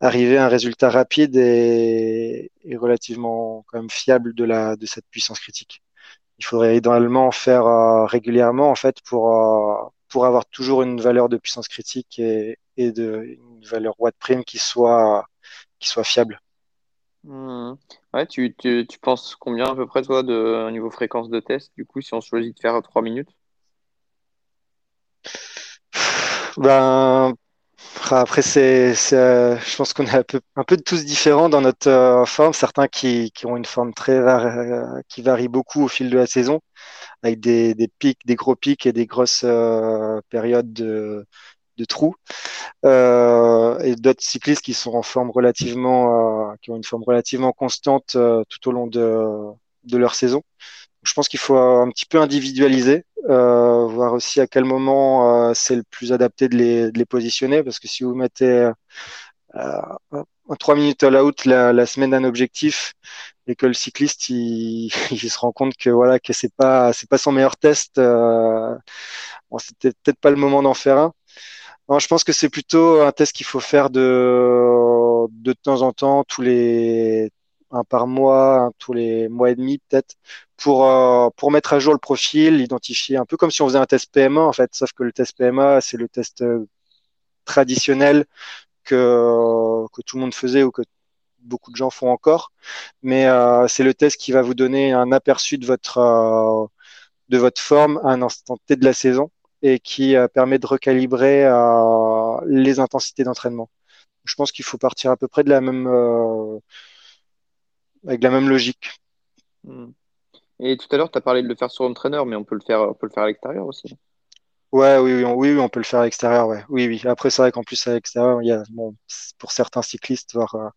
arriver à un résultat rapide et, relativement quand même fiable de, la, de cette puissance critique. Il faudrait idéalement faire euh, régulièrement, en fait, pour, pour avoir toujours une valeur de puissance critique et, et de, une valeur watt prime qui soit, qui soit fiable. Mmh. Ouais, tu, tu, tu, penses combien à peu près, toi, de niveau fréquence de test, du coup, si on choisit de faire 3 minutes? Ben, après, c'est, je pense qu'on est un peu, un peu tous différents dans notre euh, forme. Certains qui, qui, ont une forme très euh, qui varie beaucoup au fil de la saison, avec des, des pics, des gros pics et des grosses euh, périodes de, de trous. Euh, et d'autres cyclistes qui sont en forme relativement, euh, qui ont une forme relativement constante euh, tout au long de, de leur saison. Je pense qu'il faut un petit peu individualiser, voir aussi à quel moment c'est le plus adapté de les, positionner, parce que si vous mettez un 3 minutes à la out la, la semaine d'un objectif et que le cycliste [LAUGHS] il, se rend compte que voilà que c'est pas c'est pas son meilleur test, euh, bon, c'était peut-être pas le moment d'en faire un. Je pense que c'est plutôt un test qu'il faut faire de, de temps en temps, tous les un par mois, un, tous les mois et demi peut-être, pour, euh, pour mettre à jour le profil, identifier un peu comme si on faisait un test PMA en fait, sauf que le test PMA c'est le test euh, traditionnel que, que tout le monde faisait ou que beaucoup de gens font encore, mais euh, c'est le test qui va vous donner un aperçu de votre euh, de votre forme à un instant T de la saison et qui euh, permet de recalibrer les intensités d'entraînement. Je pense qu'il faut partir à peu près de la même, avec la même logique. Hmm. Et tout à l'heure, tu as parlé de le faire sur entraîneur, mais on peut le faire, on peut le faire à l'extérieur aussi. Ouais, oui, oui, on, oui, on peut le faire à l'extérieur, ouais. Oui, oui. Après, c'est vrai qu'en plus, à l'extérieur, il y a, bon, pour certains cyclistes, voire euh,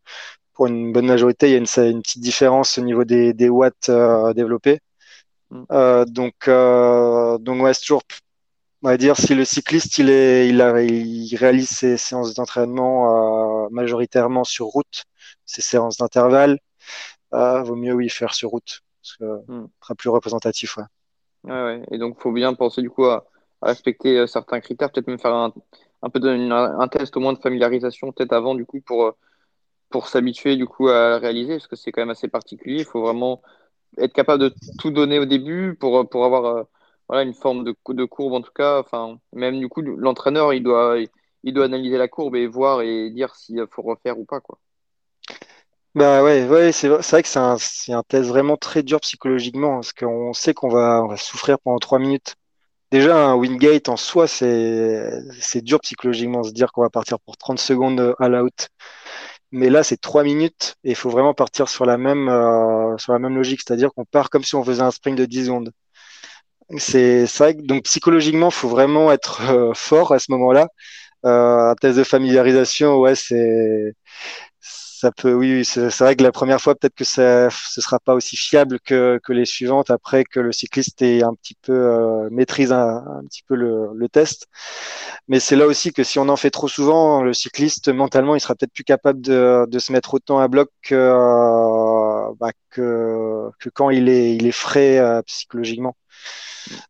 pour une bonne majorité, il y a une, une petite différence au niveau des, des watts euh, développés. Mm. Euh, donc, donc ouais, c'est toujours, on va dire, si le cycliste, il est, il, a, il réalise ses séances d'entraînement majoritairement sur route, ses séances d'intervalle, vaut mieux, oui, faire sur route. Parce que mm. sera plus représentatif, ouais. Ouais, ouais. Et donc, il faut bien penser du coup à, respecter certains critères, peut-être même faire un, un peu de, un test au moins de familiarisation, peut-être avant, du coup, pour, pour s'habituer du coup à réaliser, parce que c'est quand même assez particulier. Il faut vraiment être capable de tout donner au début pour, pour avoir euh, voilà, une forme de, de courbe en tout cas. Enfin, même du coup, l'entraîneur, il doit, il doit analyser la courbe et voir et dire s'il faut refaire ou pas. Quoi. Bah ouais, ouais c'est vrai que c'est un, un, test vraiment très dur psychologiquement, parce qu'on sait qu'on va, on va souffrir pendant trois minutes. Déjà, un Wingate en soi, c'est dur psychologiquement, se dire qu'on va partir pour 30 secondes à l'out. Mais là, c'est trois minutes et il faut vraiment partir sur la même, euh, sur la même logique, c'est-à-dire qu'on part comme si on faisait un sprint de 10 secondes. C'est que donc psychologiquement, faut vraiment être euh, fort à ce moment-là. Euh, un test de familiarisation, ouais, c'est ça peut, oui, c'est vrai que la première fois, peut-être que ça, ce sera pas aussi fiable que, que les suivantes après que le cycliste ait un petit peu euh, maîtrise un, petit peu le, le test. Mais c'est là aussi que si on en fait trop souvent, le cycliste mentalement, il sera peut-être plus capable de, de se mettre autant à bloc que, euh, bah, que, que quand il est, il est frais euh, psychologiquement.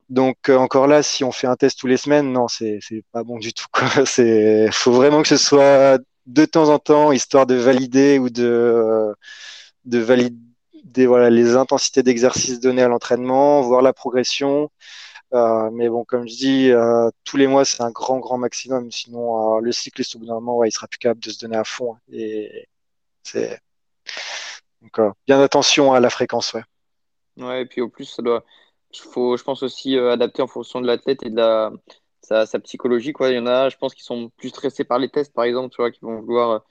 Donc euh, encore là, si on fait un test tous les semaines, non, c'est pas bon du tout. [LAUGHS] C'est faut vraiment que ce soit de temps en temps, histoire de valider ou de, de valider voilà, les intensités d'exercice données à l'entraînement, voir la progression. Euh, mais bon, comme je dis, euh, tous les mois, c'est un grand, grand maximum. Sinon, euh, le cycliste, au bout d'un moment, ouais, il sera plus capable de se donner à fond. Et c'est. Donc, bien attention à la fréquence, ouais. Ouais, et puis au plus, ça doit. faut, je pense aussi, adapter en fonction de l'athlète et de la, sa, psychologie. Quoi. Il y en a, je pense, qui sont plus stressés par les tests, par exemple, tu vois, qui vont vouloir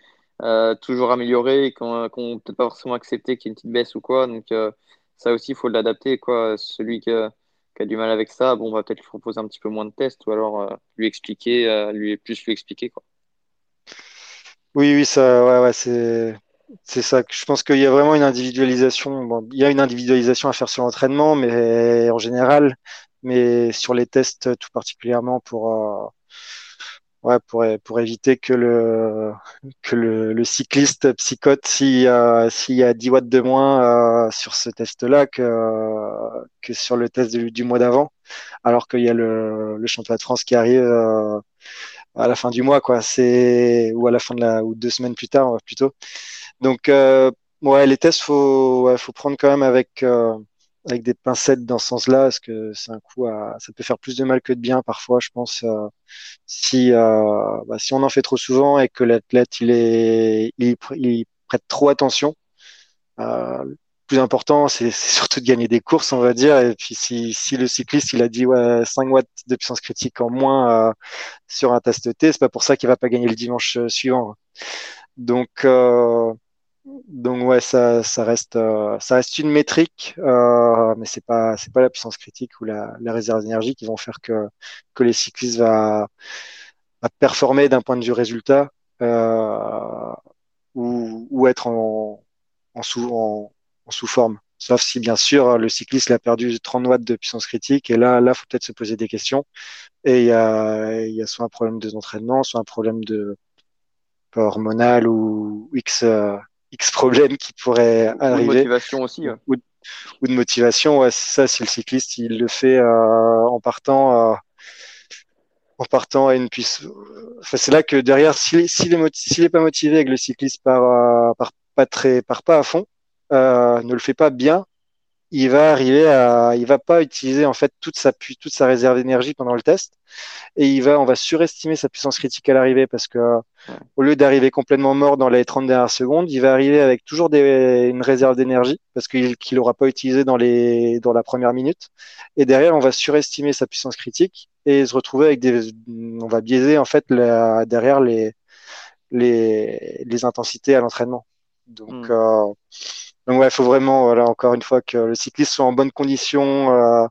euh, toujours améliorer et qui n'ont peut-être pas forcément accepté qu'il y ait une petite baisse ou quoi. Donc, euh, ça aussi, il faut l'adapter. Celui qui a, du mal avec ça, bon, on va peut-être lui proposer un petit peu moins de tests ou alors euh, lui expliquer, lui, plus lui expliquer. Quoi. Oui, oui, ça, ouais, c'est. C'est ça. Je pense qu'il y a vraiment une individualisation. Il y a une individualisation à faire sur l'entraînement, mais en général, mais sur les tests tout particulièrement pour euh, ouais, pour, pour éviter que le, que le, cycliste psychote s'il y, a, s'il y a 10 watts de moins euh, sur ce test-là que, que sur le test du, mois d'avant, alors qu'il y a le, le championnat de France qui arrive euh, à la fin du mois, quoi. C'est, ou à la fin de la, ou deux semaines plus tard, plutôt. Donc, euh, ouais, les tests, faut, faut prendre quand même avec, euh, avec des pincettes dans ce sens-là, parce que c'est un coup à, ça peut faire plus de mal que de bien parfois, je pense, euh, si, euh, bah, si on en fait trop souvent et que l'athlète il est, il, il, prête trop attention. Euh, plus important, c'est surtout de gagner des courses, on va dire. Et puis si, si le cycliste il a dit ouais 5 watts de puissance critique en moins euh, sur un test T, c'est pas pour ça qu'il va pas gagner le dimanche suivant. Donc euh, donc ouais, ça, ça reste, euh, ça reste une métrique, euh, mais c'est pas, pas la puissance critique ou la, réserve d'énergie qui vont faire que que les cyclistes va, va performer d'un point de vue résultat euh, ou, ou être en, en sous en, sous forme. Sauf si bien sûr le cycliste a perdu 30 watts de puissance critique et là, là, faut peut-être se poser des questions. Et il y a, il y a soit un problème de entraînement, soit un problème de hormonal ou X euh, X problèmes qui pourraient arriver. Ou de motivation aussi. Ou, de motivation, ouais, c'est ça, si le cycliste il le fait euh, en partant. Euh, en partant à une puissance. Enfin, c'est là que derrière, s'il si n'est si pas motivé et que le cycliste part, euh, part, pas très, part pas à fond, euh, ne le fait pas bien, il va arriver à, il va pas utiliser en fait toute sa toute sa réserve d'énergie pendant le test et il va, on va surestimer sa puissance critique à l'arrivée parce que au lieu d'arriver complètement mort dans les 30 dernières secondes, il va arriver avec toujours des, une réserve d'énergie parce qu'il qu'il aura pas utilisé dans les dans la première minute et derrière on va surestimer sa puissance critique et se retrouver avec des, on va biaiser en fait la, derrière les les les intensités à l'entraînement. Donc mm. euh, donc ouais, il faut vraiment, voilà, encore une fois, que le cycliste soit en bonne condition euh,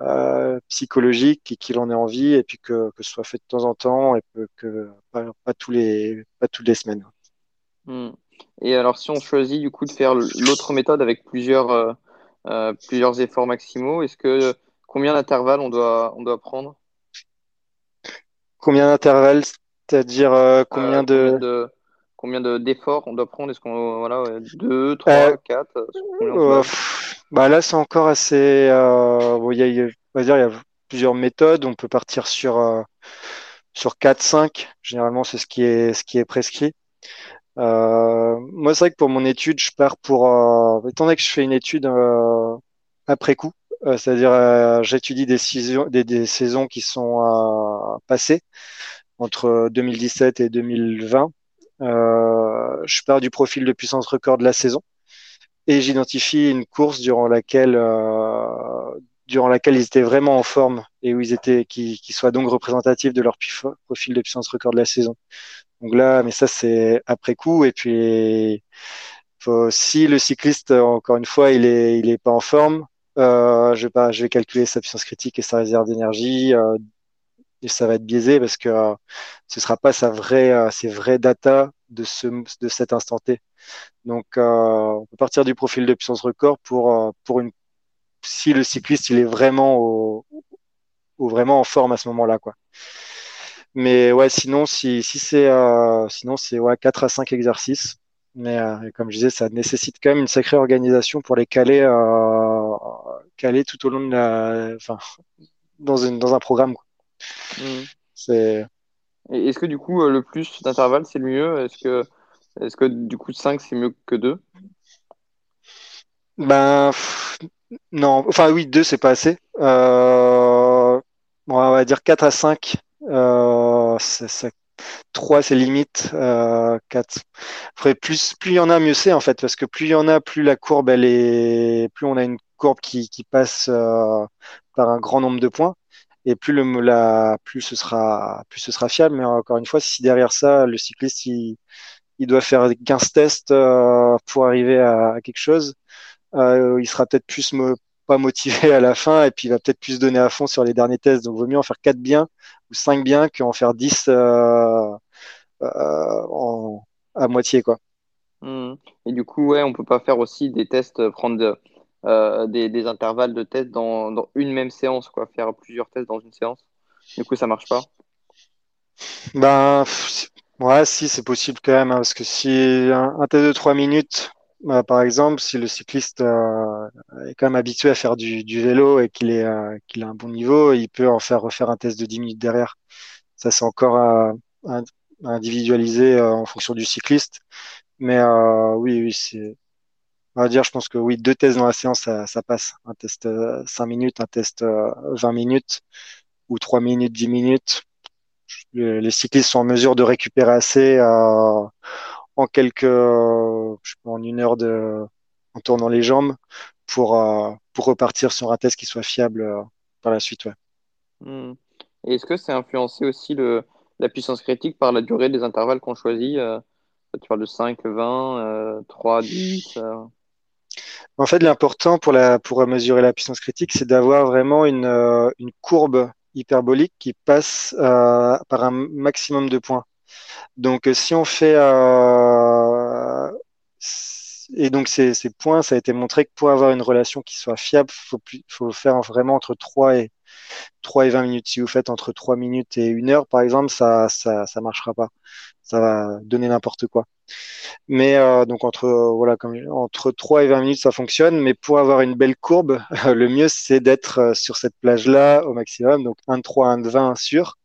euh, psychologique et qu'il en ait envie, et puis que, que ce soit fait de temps en temps et que, que pas, pas, tous les, pas toutes les semaines. Hmm. Et alors, si on choisit du coup de faire l'autre méthode avec plusieurs, euh, plusieurs efforts maximaux, est-ce que combien d'intervalles on doit, on doit prendre? Combien d'intervalles? C'est-à-dire euh, combien, euh, de... de combien d'efforts on doit prendre? Est-ce qu'on voilà, 2, 3, 4 bah Là, c'est encore assez. Bon, il y a, on va dire, il y a plusieurs méthodes. On peut partir sur, sur 4, 5. Généralement, c'est ce qui est, ce qui est prescrit. Euh, moi, c'est vrai que pour mon étude, je pars pour, euh, étant donné que je fais une étude euh, après coup, euh, c'est-à-dire euh, j'étudie des, saisons, des, des, saisons qui sont euh, passées entre 2017 et 2020. Je pars du profil de puissance record de la saison et j'identifie une course durant laquelle durant laquelle ils étaient vraiment en forme et où ils étaient qui, qui soit donc représentatif de leur profil de puissance record de la saison. Donc là, mais ça c'est après coup. Et puis, si le cycliste, encore une fois, il est, il est pas en forme, euh, je vais pas, je vais calculer sa puissance critique et sa réserve d'énergie. Euh, et ça va être biaisé parce que euh, ce sera pas sa vraie, euh, ses vraies data de ce, de cet instant T. Donc, euh, on peut partir du profil de puissance record pour, pour une, si le cycliste il est vraiment au, vraiment en forme à ce moment-là, quoi. Mais ouais, sinon, si, si c'est sinon c'est ouais, 4 à 5 exercices. Mais euh, comme je disais, ça nécessite quand même une sacrée organisation pour les caler, euh, caler tout au long de la. Enfin, dans, une, dans un programme. Quoi. Mmh. C'est. Est-ce que du coup, le plus d'intervalles, c'est le mieux? Est-ce que, est que du coup, 5, c'est mieux que 2 Ben. non, enfin oui, 2, c'est pas assez. Euh, on va dire 4 à 5 euh, 3 c'est limite, euh, 4. plus, plus il y en a, mieux c'est en fait, parce que plus il y en a, plus la courbe elle est, plus on a une courbe qui, qui passe euh, par un grand nombre de points, et plus ce sera, fiable. Mais encore une fois, si derrière ça, le cycliste il, il doit faire 15 tests euh, pour arriver à, quelque chose, euh, il sera peut-être plus pas motivé [LAUGHS] à la fin et puis il va peut-être plus donner à fond sur les derniers tests. Donc, vaut mieux en faire 4 biens ou 5 biens qu'en faire 10 euh, euh, à moitié. Quoi. Mmh. Et du coup, ouais, on peut pas faire aussi des tests, prendre euh, des, des, intervalles de tests dans, dans, une même séance, quoi, faire plusieurs tests dans une séance. Du coup, ça marche pas. Ben, ouais, si, c'est possible quand même, hein, parce que si un, test de 3 minutes, bah, par exemple, si le cycliste euh, est quand même habitué à faire du, vélo et qu'il euh, a un bon niveau, il peut en faire refaire un test de 10 minutes derrière. Ça, c'est encore à, à, individualiser euh, en fonction du cycliste. Mais euh, oui, oui, c'est. On va dire, je pense que oui, deux tests dans la séance, ça, ça passe. Un test 5 minutes, un test 20 minutes ou 3 minutes, 10 minutes. Les cyclistes sont en mesure de récupérer assez en quelques, euh, je sais pas, en une heure de, en tournant les jambes pour, euh, pour repartir sur un test qui soit fiable euh, par la suite. Ouais. Mmh. Et est-ce que c'est influencé aussi le, la puissance critique par la durée des intervalles qu'on choisit Tu parles de 5, 20, 3, 10 En fait, l'important pour, pour mesurer la puissance critique, c'est d'avoir vraiment une, une courbe hyperbolique qui passe euh, par un maximum de points. Donc, si on fait euh, et donc ces, ces, points, ça a été montré que pour avoir une relation qui soit fiable, il faut, faut, faire vraiment entre 3 et 3 et 20 minutes. Si vous faites entre 3 minutes et 1 heure, par exemple, ça ça, marchera pas. Ça va donner n'importe quoi. Mais euh, donc entre voilà comme entre 3 et 20 minutes ça fonctionne, mais pour avoir une belle courbe, [LAUGHS] le mieux c'est d'être euh, sur cette plage là au maximum, donc 1 de 3, 1 de 20 sûr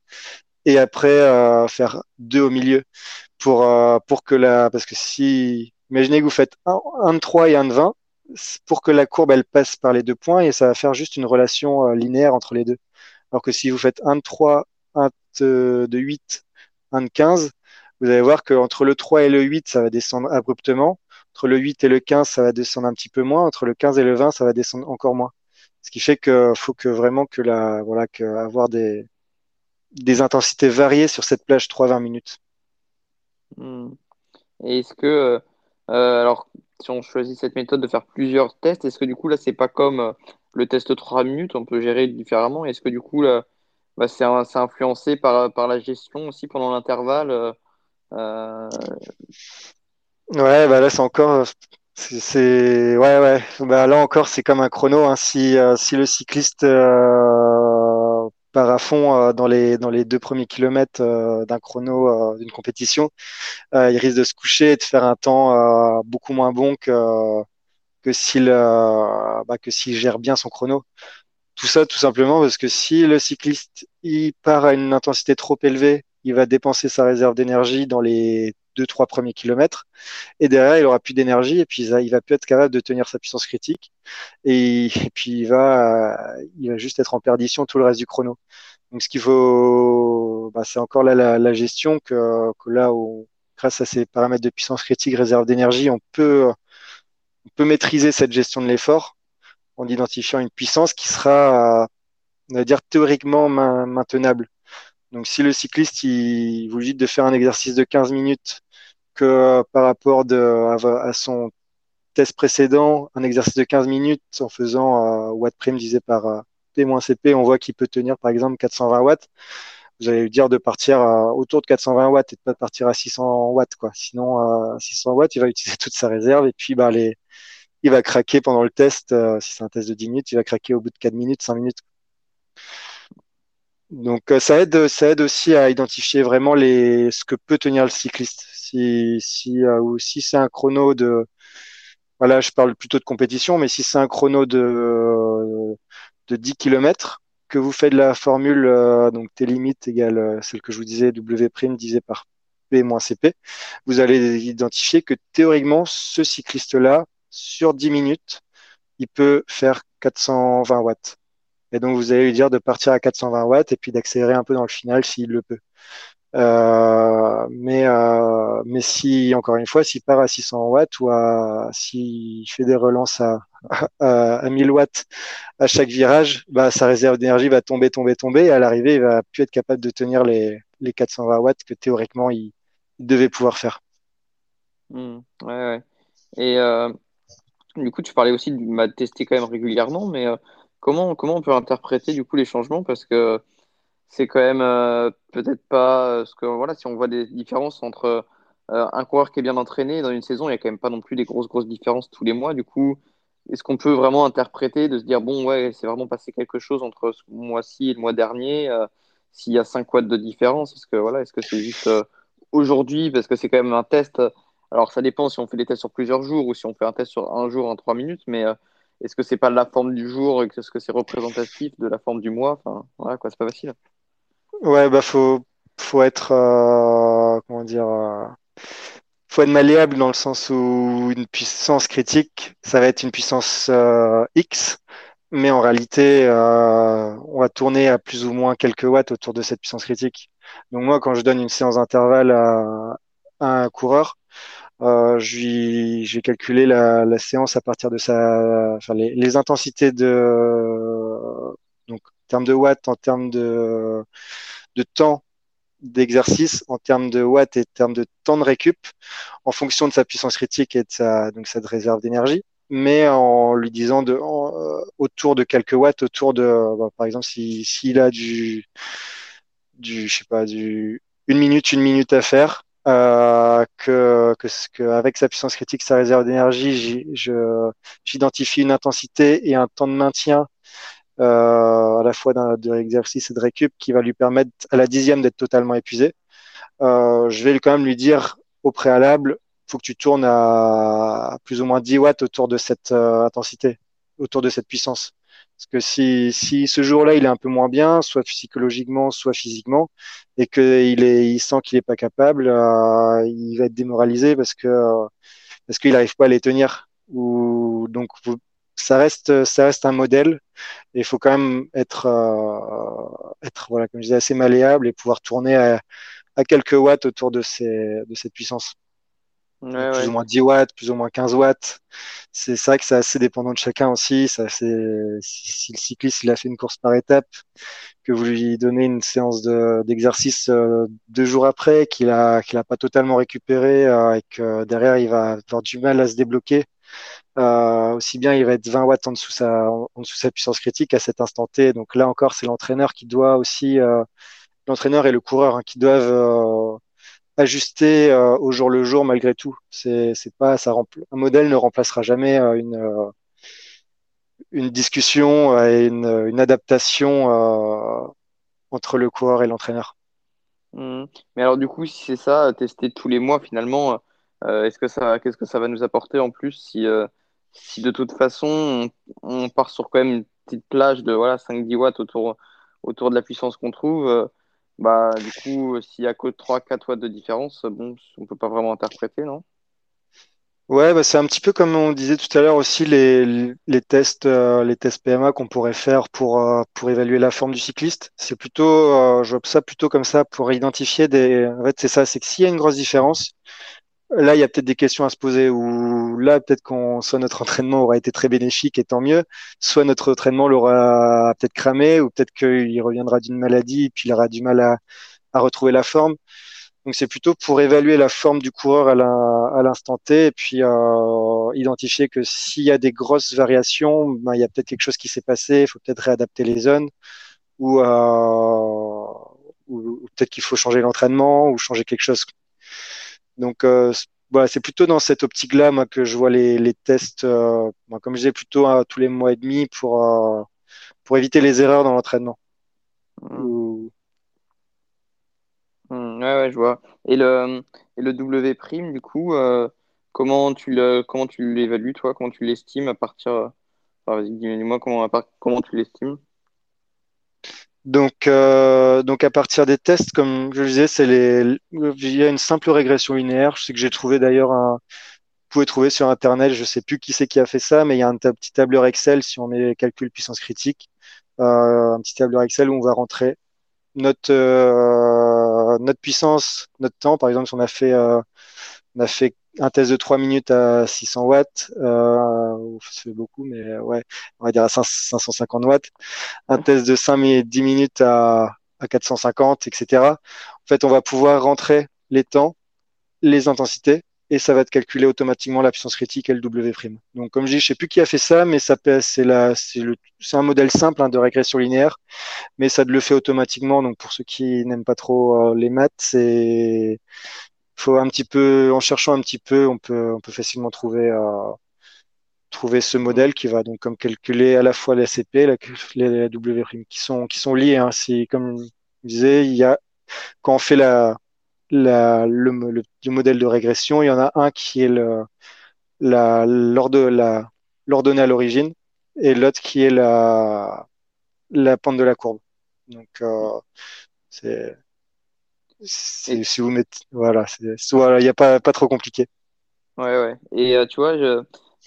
et après euh, faire deux au milieu pour euh, que la parce que si imaginez que vous faites un, un de 3 et un de 20 pour que la courbe passe par les deux points et ça va faire juste une relation euh, linéaire entre les deux. Alors que si vous faites un de 3, un de, de 8, un de 15, vous allez voir qu'entre le 3 et le 8, ça va descendre abruptement. Entre le 8 et le 15, ça va descendre un petit peu moins. Entre le 15 et le 20, ça va descendre encore moins. Ce qui fait que faut que vraiment que avoir des intensités variées sur cette plage 3-20 minutes. Hmm. Et est-ce que, euh, alors, si on choisit cette méthode de faire plusieurs tests, est-ce que du coup là c'est pas comme le test 3 minutes, on peut gérer différemment? Est-ce que du coup là, bah, c'est influencé par, par la gestion aussi pendant l'intervalle Ouais, bah là c'est encore c'est ouais ouais. Bah là encore c'est comme un chrono hein. si si le cycliste part à fond euh, dans les dans les deux premiers kilomètres euh, d'un chrono euh, d'une compétition, il risque de se coucher et de faire un temps beaucoup moins bon que que s'il bah, gère bien son chrono. Tout ça tout simplement parce que si le cycliste il part à une intensité trop élevée, il va dépenser sa réserve d'énergie dans les deux trois premiers kilomètres. Et derrière il aura plus d'énergie et puis il va plus être capable de tenir sa puissance critique. Et, puis il va il va juste être en perdition tout le reste du chrono. Donc ce qu'il faut bah, c'est encore là la, gestion que, que là où, grâce à ces paramètres de puissance critique réserve d'énergie on peut on peut maîtriser cette gestion de l'effort en identifiant une puissance qui sera on va dire théoriquement maintenable. Donc, si le cycliste il vous dit de faire un exercice de 15 minutes que euh, par rapport à, son test précédent, un exercice de 15 minutes en faisant euh, watt prime divisé par euh, T-CP, on voit qu'il peut tenir par exemple 420 watts. Vous allez lui dire de partir autour de 420 watts et de pas partir à 600 watts. Quoi. Sinon, à 600 watts, il va utiliser toute sa réserve et puis bah, les, il va craquer pendant le test. si c'est un test de 10 minutes, il va craquer au bout de 4 minutes, 5 minutes. Donc euh, ça aide, ça aide aussi à identifier vraiment les, ce que peut tenir le cycliste. Si, si, euh, ou si c'est un chrono de, voilà, je parle plutôt de compétition, mais si c'est un chrono de, de 10 km, que vous faites la formule, euh, donc T limite égale celle que je vous disais, W prime divisé par P moins CP, vous allez identifier que théoriquement, ce cycliste-là, sur 10 minutes, il peut faire 420 watts. Et donc, vous allez lui dire de partir à 420 watts et puis d'accélérer un peu dans le final s'il le peut. Euh, mais, euh, mais si, encore une fois, s'il part à 600 watts ou s'il fait des relances à, à, 1000 watts à chaque virage, bah, sa réserve d'énergie va tomber, tomber, tomber. Et à l'arrivée, il va plus être capable de tenir les, les 420 watts que théoriquement il, devait pouvoir faire. Mmh, ouais, ouais. Et euh, du coup, tu parlais aussi de tester quand même régulièrement, mais Comment, comment on peut interpréter du coup les changements? Parce que c'est quand même euh, peut-être pas euh, ce que voilà si on voit des différences entre euh, un coureur qui est bien entraîné dans une saison, il y a quand même pas non plus des grosses grosses différences tous les mois. Du coup, est-ce qu'on peut vraiment interpréter de se dire bon ouais c'est vraiment passé quelque chose entre ce mois-ci et le mois dernier s'il y a 5 watts de différence? Est-ce que voilà est-ce que c'est juste aujourd'hui? Parce que c'est quand même un test. Alors ça dépend si on fait des tests sur plusieurs jours ou si on fait un test sur un jour en 3 minutes mais est-ce que c'est pas la forme du jour est-ce que c'est représentatif de la forme du mois? Enfin, voilà, quoi, c'est pas facile. Ouais, bah faut faut être euh, comment dire, euh, faut être malléable dans le sens où une puissance critique, ça va être une puissance euh, X, mais en réalité, on va tourner à plus ou moins quelques watts autour de cette puissance critique. Donc moi, quand je donne une séance d'intervalle à un coureur, euh, j'ai calculé la, séance à partir de sa, enfin, les, intensités de, donc, en termes de watts, en termes de, de temps d'exercice, en termes de watts et en termes de temps de récup, en fonction de sa puissance critique et de sa, donc, sa réserve d'énergie. Mais en lui disant de, euh, autour de quelques watts, autour de, bah, par exemple, s'il si, a du, du, je sais pas, du, une minute, une minute à faire, euh, que, que, que, avec sa puissance critique, sa réserve d'énergie, j'identifie une intensité et un temps de maintien euh, à la fois de l'exercice et de récup qui va lui permettre à la dixième d'être totalement épuisé. Euh, je vais quand même lui dire au préalable, faut que tu tournes à plus ou moins 10 watts autour de cette euh, intensité, autour de cette puissance. Parce que si, si ce jour-là, il est un peu moins bien, soit psychologiquement, soit physiquement, et qu'il il sent qu'il n'est pas capable, euh, il va être démoralisé parce que parce qu'il n'arrive pas à les tenir. Donc ça reste ça reste un modèle et il faut quand même être euh, être voilà comme je assez malléable et pouvoir tourner à, quelques watts autour de cette puissance. Plus ou moins 10 watts, plus ou moins 15 watts. C'est ça que c'est assez dépendant de chacun aussi. Ça, si, si le cycliste il a fait une course par étape, que vous lui donnez une séance d'exercice euh, deux jours après, qu'il a qu'il a pas totalement récupéré euh, et que derrière il va avoir du mal à se débloquer. Euh, aussi bien il va être 20 watts en dessous sa en dessous sa puissance critique à cet instant T. Donc là encore, c'est l'entraîneur qui doit aussi l'entraîneur et le coureur hein, qui doivent ajuster euh, au jour le jour malgré tout. C'est pas ça un modèle ne remplacera jamais euh, une euh, une discussion et une, une adaptation entre le coureur et l'entraîneur. Mmh. Mais alors du coup, si c'est ça, tester tous les mois finalement, est-ce que ça, qu'est-ce que ça va nous apporter en plus si, si de toute façon on, part sur quand même une petite plage de voilà 5-10 watts autour, autour de la puissance qu'on trouve bah, du coup, s'il y a que 3-4 watts de différence, bon, on peut pas vraiment interpréter, non? Ouais, bah, c'est un petit peu comme on disait tout à l'heure aussi les, les tests euh, les tests PMA qu'on pourrait faire pour euh, pour évaluer la forme du cycliste. C'est plutôt euh, je vois ça plutôt comme ça pour identifier des en fait c'est ça, c'est que s'il y a une grosse différence, là, il y a peut-être des questions à se poser ou là, peut-être qu'on, soit notre entraînement aura été très bénéfique et tant mieux, soit notre entraînement l'aura peut-être cramé ou peut-être qu'il reviendra d'une maladie et puis il aura du mal à, retrouver la forme. Donc c'est plutôt pour évaluer la forme du coureur à l'instant T et puis euh, identifier que s'il y a des grosses variations, ben, il y a peut-être quelque chose qui s'est passé, il faut peut-être réadapter les zones ou, euh, ou peut-être qu'il faut changer l'entraînement ou changer quelque chose donc euh, voilà, c'est plutôt dans cette optique-là moi, que je vois les, les tests, euh, comme je disais, plutôt euh, tous les mois et demi pour, pour éviter les erreurs dans l'entraînement. Mmh. Mmh, ouais, ouais, je vois. Et le, et le W prime, du coup, comment tu le, comment tu l'évalues, toi, comment tu l'estimes à partir. Enfin, vas-y, dis-moi comment, comment tu l'estimes? Donc, euh, donc à partir des tests, comme je le disais, c'est les, il y a une simple régression linéaire. Je sais que j'ai trouvé d'ailleurs un, vous pouvez trouver sur internet, je sais plus qui c'est qui a fait ça, mais il y a un petit tableur Excel si on met calcul puissance critique, euh, un petit tableur Excel où on va rentrer notre euh, notre puissance, notre temps. Par exemple, si on a fait euh, on a fait un test de 3 minutes à 600 watts, euh, c'est beaucoup, mais ouais, on va dire à 550 watts. Un test de 5 minutes, 10 minutes à, à 450, etc. En fait, on va pouvoir rentrer les temps, les intensités, et ça va te calculer automatiquement la puissance critique et le W'. Donc, comme je dis, je sais plus qui a fait ça, mais ça c'est la, c'est c'est un modèle simple hein, de régression linéaire, mais ça le fait automatiquement. Donc, pour ceux qui n'aiment pas trop euh, les maths, c'est, faut un petit peu, en cherchant un petit peu, on peut, on peut facilement trouver, euh, trouver ce modèle qui va donc comme calculer à la fois la CP, la, W qui sont, qui sont liés. Hein. Comme je disais, il y a quand on fait la, la le, le, modèle de régression, il y en a un qui est le, la, l'ordonnée à l'origine et l'autre qui est la, la pente de la courbe. Donc, euh, c'est si vous mettez, voilà, il n'y a pas, pas trop compliqué. Ouais, ouais. Et euh, tu vois, je,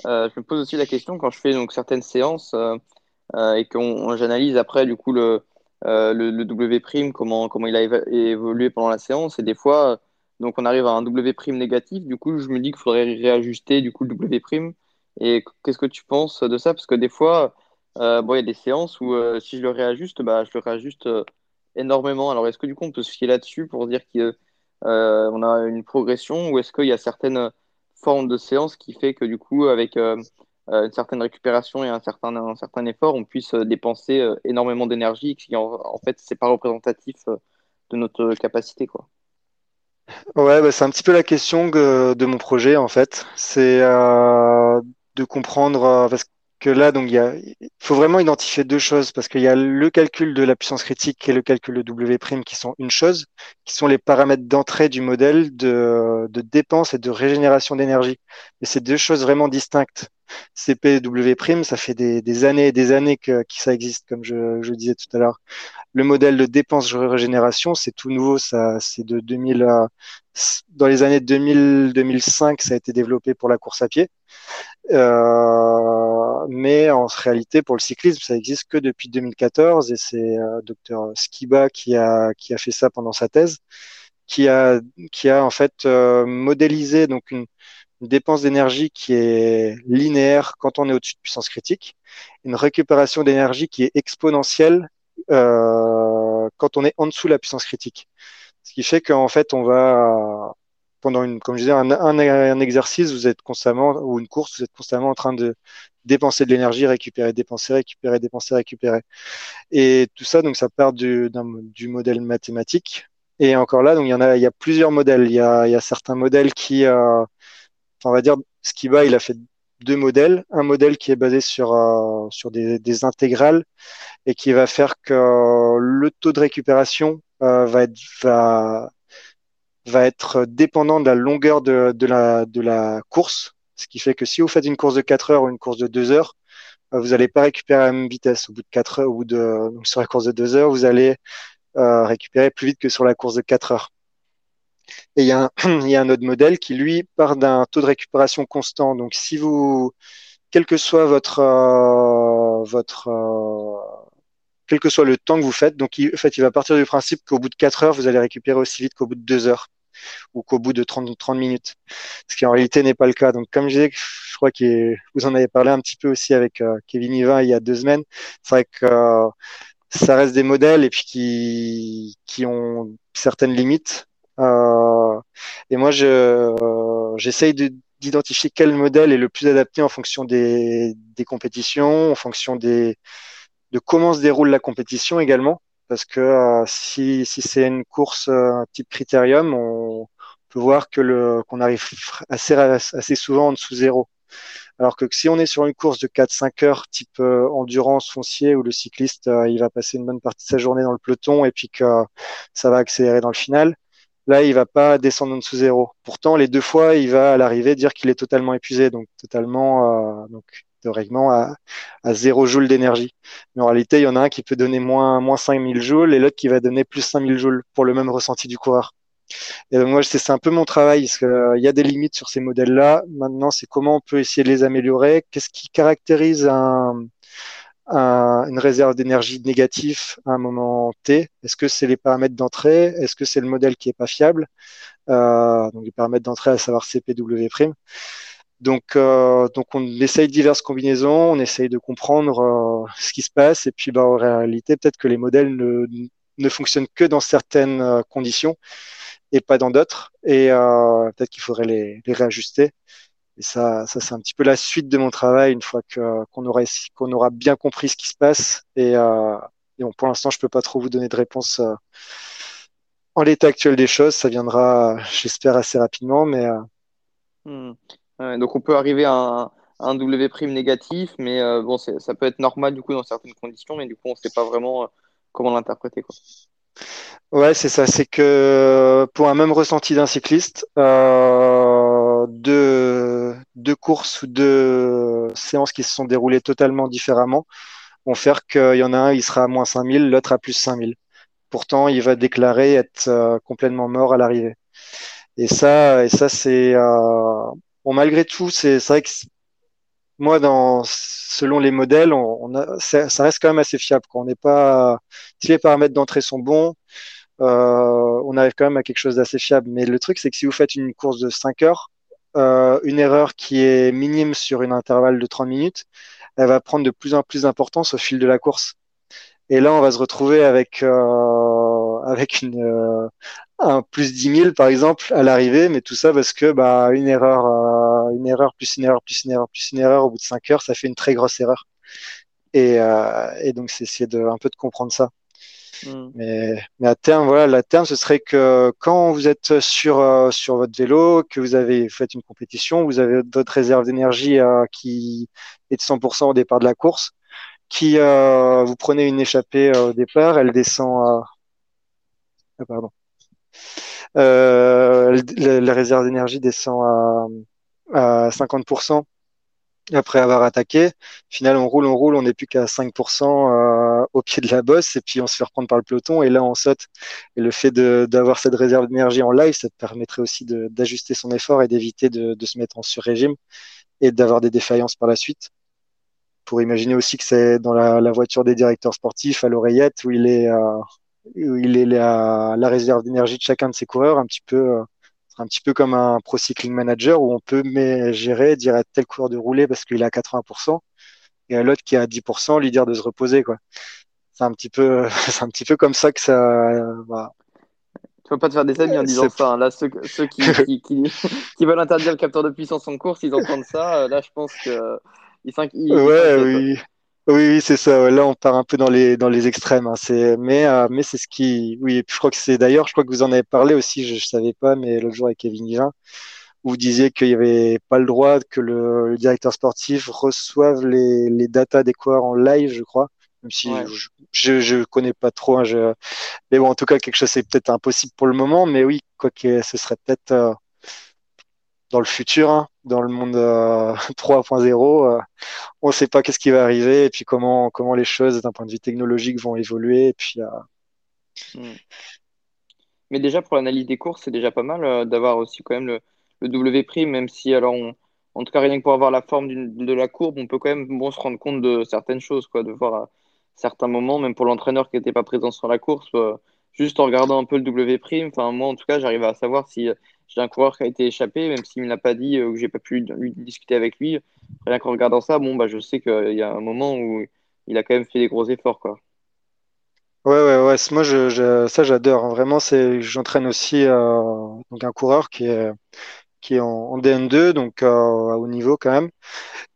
euh, je me pose aussi la question quand je fais donc certaines séances euh, et qu'on j'analyse après du coup le, le, le, W prime, comment, comment il a évolué pendant la séance. Et des fois, donc on arrive à un W prime négatif. Du coup, je me dis qu'il faudrait réajuster du coup le W prime. Et qu'est-ce que tu penses de ça? Parce que des fois, bon, il y a des séances où si je le réajuste, bah, je le réajuste énormément. Alors, est-ce que du coup, on peut se fier là-dessus pour dire qu'on euh, a une progression ou est-ce qu'il y a certaines formes de séance qui fait que du coup, avec euh, euh, une certaine récupération et un certain, un certain effort, on puisse dépenser énormément d'énergie qui, en, en fait, c'est pas représentatif de notre capacité, quoi? Ouais, bah, c'est un petit peu la question de mon projet en fait. C'est de comprendre parce que que là, donc, il, faut vraiment identifier deux choses parce qu'il y a le calcul de la puissance critique et le calcul de W' qui sont une chose, qui sont les paramètres d'entrée du modèle de, de dépense et de régénération d'énergie. Et c'est deux choses vraiment distinctes. CP et W', ça fait des, des, années et des années que, que ça existe, comme je, je disais tout à l'heure. Le modèle de dépense régénération, c'est tout nouveau, ça, c'est de 2000, dans les années 2000-2005, ça a été développé pour la course à pied. Euh, mais en réalité, pour le cyclisme, ça existe que depuis 2014 et c'est euh, docteur Skiba qui a, qui a fait ça pendant sa thèse. qui a, qui a en fait euh, modélisé donc une, dépense d'énergie qui est linéaire quand on est au-dessus de puissance critique, une récupération d'énergie qui est exponentielle euh, quand on est en dessous de la puissance critique. Ce qui fait qu'en fait, on va pendant une, comme je disais, un, exercice, vous êtes constamment, ou une course, vous êtes constamment en train de dépenser de l'énergie, récupérer, dépenser, récupérer, dépenser, récupérer. Et tout ça, donc, ça part du, du modèle mathématique. Et encore là, donc, il y en a, il y a plusieurs modèles. Il y a, il y a certains modèles qui, euh, on va dire, Skiba, il a fait deux modèles. Un modèle qui est basé sur, euh, sur des, des, intégrales et qui va faire que le taux de récupération euh, va être, va, va être dépendant de la longueur de, de, la, de la course. Ce qui fait que si vous faites une course de 4 heures ou une course de 2 heures, euh, vous n'allez pas récupérer à la même vitesse. Au bout de 4 heures, bout de, donc sur la course de 2 heures, vous allez euh, récupérer plus vite que sur la course de 4 heures. Et [CLEARS THROAT] il y, a un, autre modèle qui, lui, part d'un taux de récupération constant. Donc, si vous, quel que soit votre, euh, euh, quel que soit le temps que vous faites, donc il, en fait, il va partir du principe qu'au bout de 4 heures, vous allez récupérer aussi vite qu'au bout de 2 heures ou qu'au bout de 30, 30 minutes. Ce qui en réalité n'est pas le cas. Donc, comme je disais, je crois que vous en avez parlé un petit peu aussi avec euh, Kevin Iva il y a deux semaines. C'est vrai que ça reste des modèles et puis qui, qui ont certaines limites. Euh, et moi, je, j'essaye d'identifier quel modèle est le plus adapté en fonction des, des compétitions, en fonction des, de comment se déroule la compétition également parce que euh, si, si c'est une course euh, type critérium, on peut voir que le qu'on arrive assez assez souvent en dessous zéro. Alors que si on est sur une course de 4-5 heures type endurance foncier où le cycliste il va passer une bonne partie de sa journée dans le peloton et puis que ça va accélérer dans le final, là il va pas descendre en dessous zéro. Pourtant les deux fois il va à l'arrivée dire qu'il est totalement épuisé, donc totalement donc théoriquement à, à 0 joule d'énergie. Mais en réalité, il y en a un qui peut donner moins, moins 5000 joules et l'autre qui va donner plus 5000 joules pour le même ressenti du coureur. Et donc moi, c'est un peu mon travail, parce qu'il euh, y a des limites sur ces modèles-là. Maintenant, c'est comment on peut essayer de les améliorer. Qu'est-ce qui caractérise un, une réserve d'énergie négative à un moment T. Est-ce que c'est les paramètres d'entrée? Est-ce que c'est le modèle qui est pas fiable? Euh, Donc les paramètres d'entrée, à savoir CPW'. Donc, euh, donc on essaye diverses combinaisons, on essaye de comprendre euh, ce qui se passe, et puis bah, en réalité, peut-être que les modèles ne, ne fonctionnent que dans certaines euh, conditions et pas dans d'autres, et euh, peut-être qu'il faudrait les, les, réajuster. Et ça, ça c'est un petit peu la suite de mon travail une fois que qu'on aura qu'on aura bien compris ce qui se passe. Et, euh, et bon, pour l'instant, je peux pas trop vous donner de réponse en l'état actuel des choses. Ça viendra, j'espère, assez rapidement, mais hmm donc on peut arriver à un, un W' négatif, mais euh, bon, ça peut être normal du coup dans certaines conditions, mais du coup on ne sait pas vraiment euh, comment l'interpréter. Quoi. Ouais, c'est ça. C'est que pour un même ressenti d'un cycliste, euh, deux, deux courses ou deux séances qui se sont déroulées totalement différemment vont faire qu'il y en a un, il sera à moins 5000, l'autre à plus 5000. Pourtant, il va déclarer être euh, complètement mort à l'arrivée. Et ça, et ça c'est euh, Bon, malgré tout, c'est vrai que moi, dans, selon les modèles, on, a, ça reste quand même assez fiable. Quand on n'est pas, si les paramètres d'entrée sont bons, euh, on arrive quand même à quelque chose d'assez fiable. Mais le truc, c'est que si vous faites une course de 5 heures, euh, une erreur qui est minime sur une intervalle de 30 minutes, elle va prendre de plus en plus d'importance au fil de la course. Et là, on va se retrouver avec euh, avec euh, un plus 10 000 par exemple à l'arrivée, mais tout ça parce que bah une erreur, une erreur plus une erreur plus une erreur plus une erreur au bout de 5 heures, ça fait une très grosse erreur. Et, et donc c'est essayer de un peu de comprendre ça. Mm. Mais, mais à terme, voilà, la terme, ce serait que quand vous êtes sur euh, sur votre vélo, que vous avez fait une compétition, vous avez votre réserve d'énergie qui est de 100% au départ de la course, qui vous prenez une échappée au départ, elle descend à ah, pardon euh, la, réserve d'énergie descend à, à 50% après avoir attaqué. Au final, on roule, on roule, on n'est plus qu'à 5% euh, au pied de la bosse et puis on se fait reprendre par le peloton et là on saute. Et le fait d'avoir cette réserve d'énergie en live, ça te permettrait aussi d'ajuster son effort et d'éviter de, de, se mettre en sur-régime et d'avoir des défaillances par la suite. Pour imaginer aussi que c'est dans la, la, voiture des directeurs sportifs à l'oreillette où il est, euh, il est la, la réserve d'énergie de chacun de ses coureurs, un petit peu, un petit peu comme un pro cycling manager où on peut gérer, dire à tel coureur de rouler parce qu'il est à 80% et à l'autre qui est à 10% lui dire de se reposer, quoi. C'est un petit peu, [LAUGHS] c'est un petit peu comme ça que ça, bah, tu peux pas te faire des amis en disant ça. Hein. Là, ceux, [LAUGHS] ceux qui, qui, qui, veulent interdire le capteur de puissance en course, ils entendent ça. Euh, là, je pense que ils, ils, ouais, oui. Oui, c'est ça. Là, on part un peu dans les dans les extrêmes. Hein. C'est mais euh, mais c'est ce qui. Oui, je crois que c'est d'ailleurs. Je crois que vous en avez parlé aussi. Je, ne savais pas, mais l'autre jour avec Kevin Vin, où vous disiez qu'il n'y avait pas le droit que le, directeur sportif reçoive les les datas des coureurs en live, je crois. Même si je, je, connais pas trop. Hein, je... Mais bon, en tout cas, quelque chose c'est peut-être impossible pour le moment. Mais oui, quoi que ce serait peut-être euh, dans le futur, hein, dans le monde 3.0, euh, [LAUGHS] euh, on ne sait pas qu'est-ce qui va arriver et puis comment, comment les choses d'un point de vue technologique vont évoluer. Puis, euh, hmm. Mais déjà, pour l'analyse des courses, c'est déjà pas mal d'avoir aussi quand même le, le W', même si, alors, en tout cas, rien que pour avoir la forme de la courbe, on peut quand même bon, se rendre compte de certaines choses, quoi, de voir à certains moments, même pour l'entraîneur qui n'était pas présent sur la course, juste en regardant un peu le W', enfin, moi, en tout cas, j'arrive à savoir si j'ai un coureur qui a été échappé, même s'il ne l'a pas dit ou que j'ai pas pu discuter avec lui. Rien qu'en regardant ça, bon, bah, je sais qu'il y a un moment où il a quand même fait des gros efforts. Quoi. Ouais, ouais, ouais. Moi, je, ça, j'adore. Hein. Vraiment, j'entraîne aussi euh, donc un coureur qui est, qui est en, DN2, donc euh, à haut niveau quand même.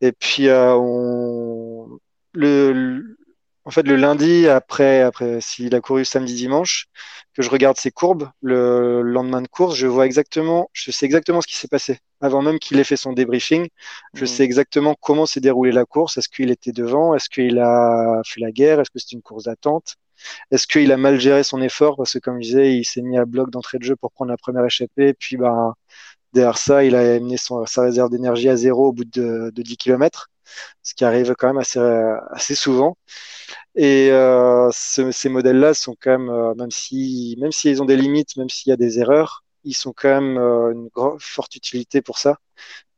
Et puis, euh, on, le, en fait, le lundi, après, après s'il a couru samedi, dimanche, que je regarde ses courbes, le lendemain de course, je vois exactement, je sais exactement ce qui s'est passé. Avant même qu'il ait fait son débriefing, je mmh. sais exactement comment s'est déroulée la course. Est-ce qu'il était devant? Est-ce qu'il a fait la guerre? Est-ce que c'est une course d'attente? Est-ce qu'il a mal géré son effort? Parce que, comme je disais, il s'est mis à bloc d'entrée de jeu pour prendre la première échappée. Puis, ben, derrière ça, il a amené son, sa réserve d'énergie à zéro au bout de, de 10 km, ce qui arrive quand même assez, assez souvent. Et euh, ces modèles-là sont quand même, euh, même si, même s'ils ont des limites, même s'il y a des erreurs, ils sont quand même euh, une forte utilité pour ça.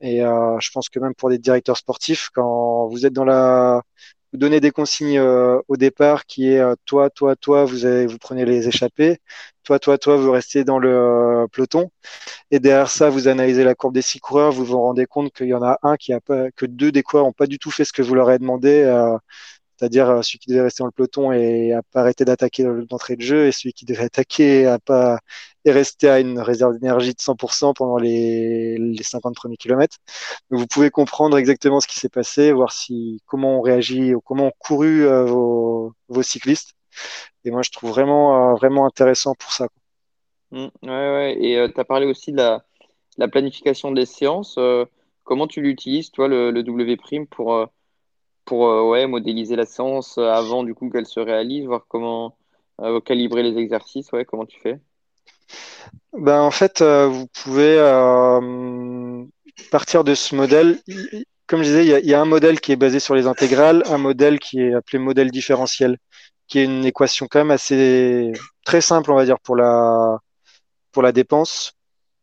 Et je pense que même pour des directeurs sportifs, quand vous êtes dans la, vous donnez des consignes euh, au départ qui est toi, toi, toi, vous avez, vous prenez les échappées, toi, toi, toi, vous restez dans le peloton. Et derrière ça, vous analysez la courbe des six coureurs, vous vous rendez compte qu'il y en a un qui a pas, que deux des coureurs n'ont pas du tout fait ce que vous leur avez demandé c'est-à-dire euh, celui qui devait rester dans le peloton et n'a pas arrêté d'attaquer d'entrée de jeu, et celui qui devait attaquer a pas est resté à une réserve d'énergie de 100% pendant les, les 50 premiers kilomètres. Vous pouvez comprendre exactement ce qui s'est passé, voir si comment on réagit ou comment ont couru euh, vos, cyclistes. Et moi, je trouve vraiment, euh, vraiment intéressant pour ça. Mmh, ouais, ouais. Et tu as parlé aussi de la, la planification des séances. comment tu l'utilises, toi, le, le W' pour pour euh, modéliser la séance avant du coup qu'elle se réalise, voir comment euh, calibrer les exercices, ouais, comment tu fais? Ben, En fait, euh, vous pouvez partir de ce modèle. Comme je disais, il y, a, un modèle qui est basé sur les intégrales, un modèle qui est appelé modèle différentiel, qui est une équation quand même assez très simple, on va dire, pour la, pour la dépense,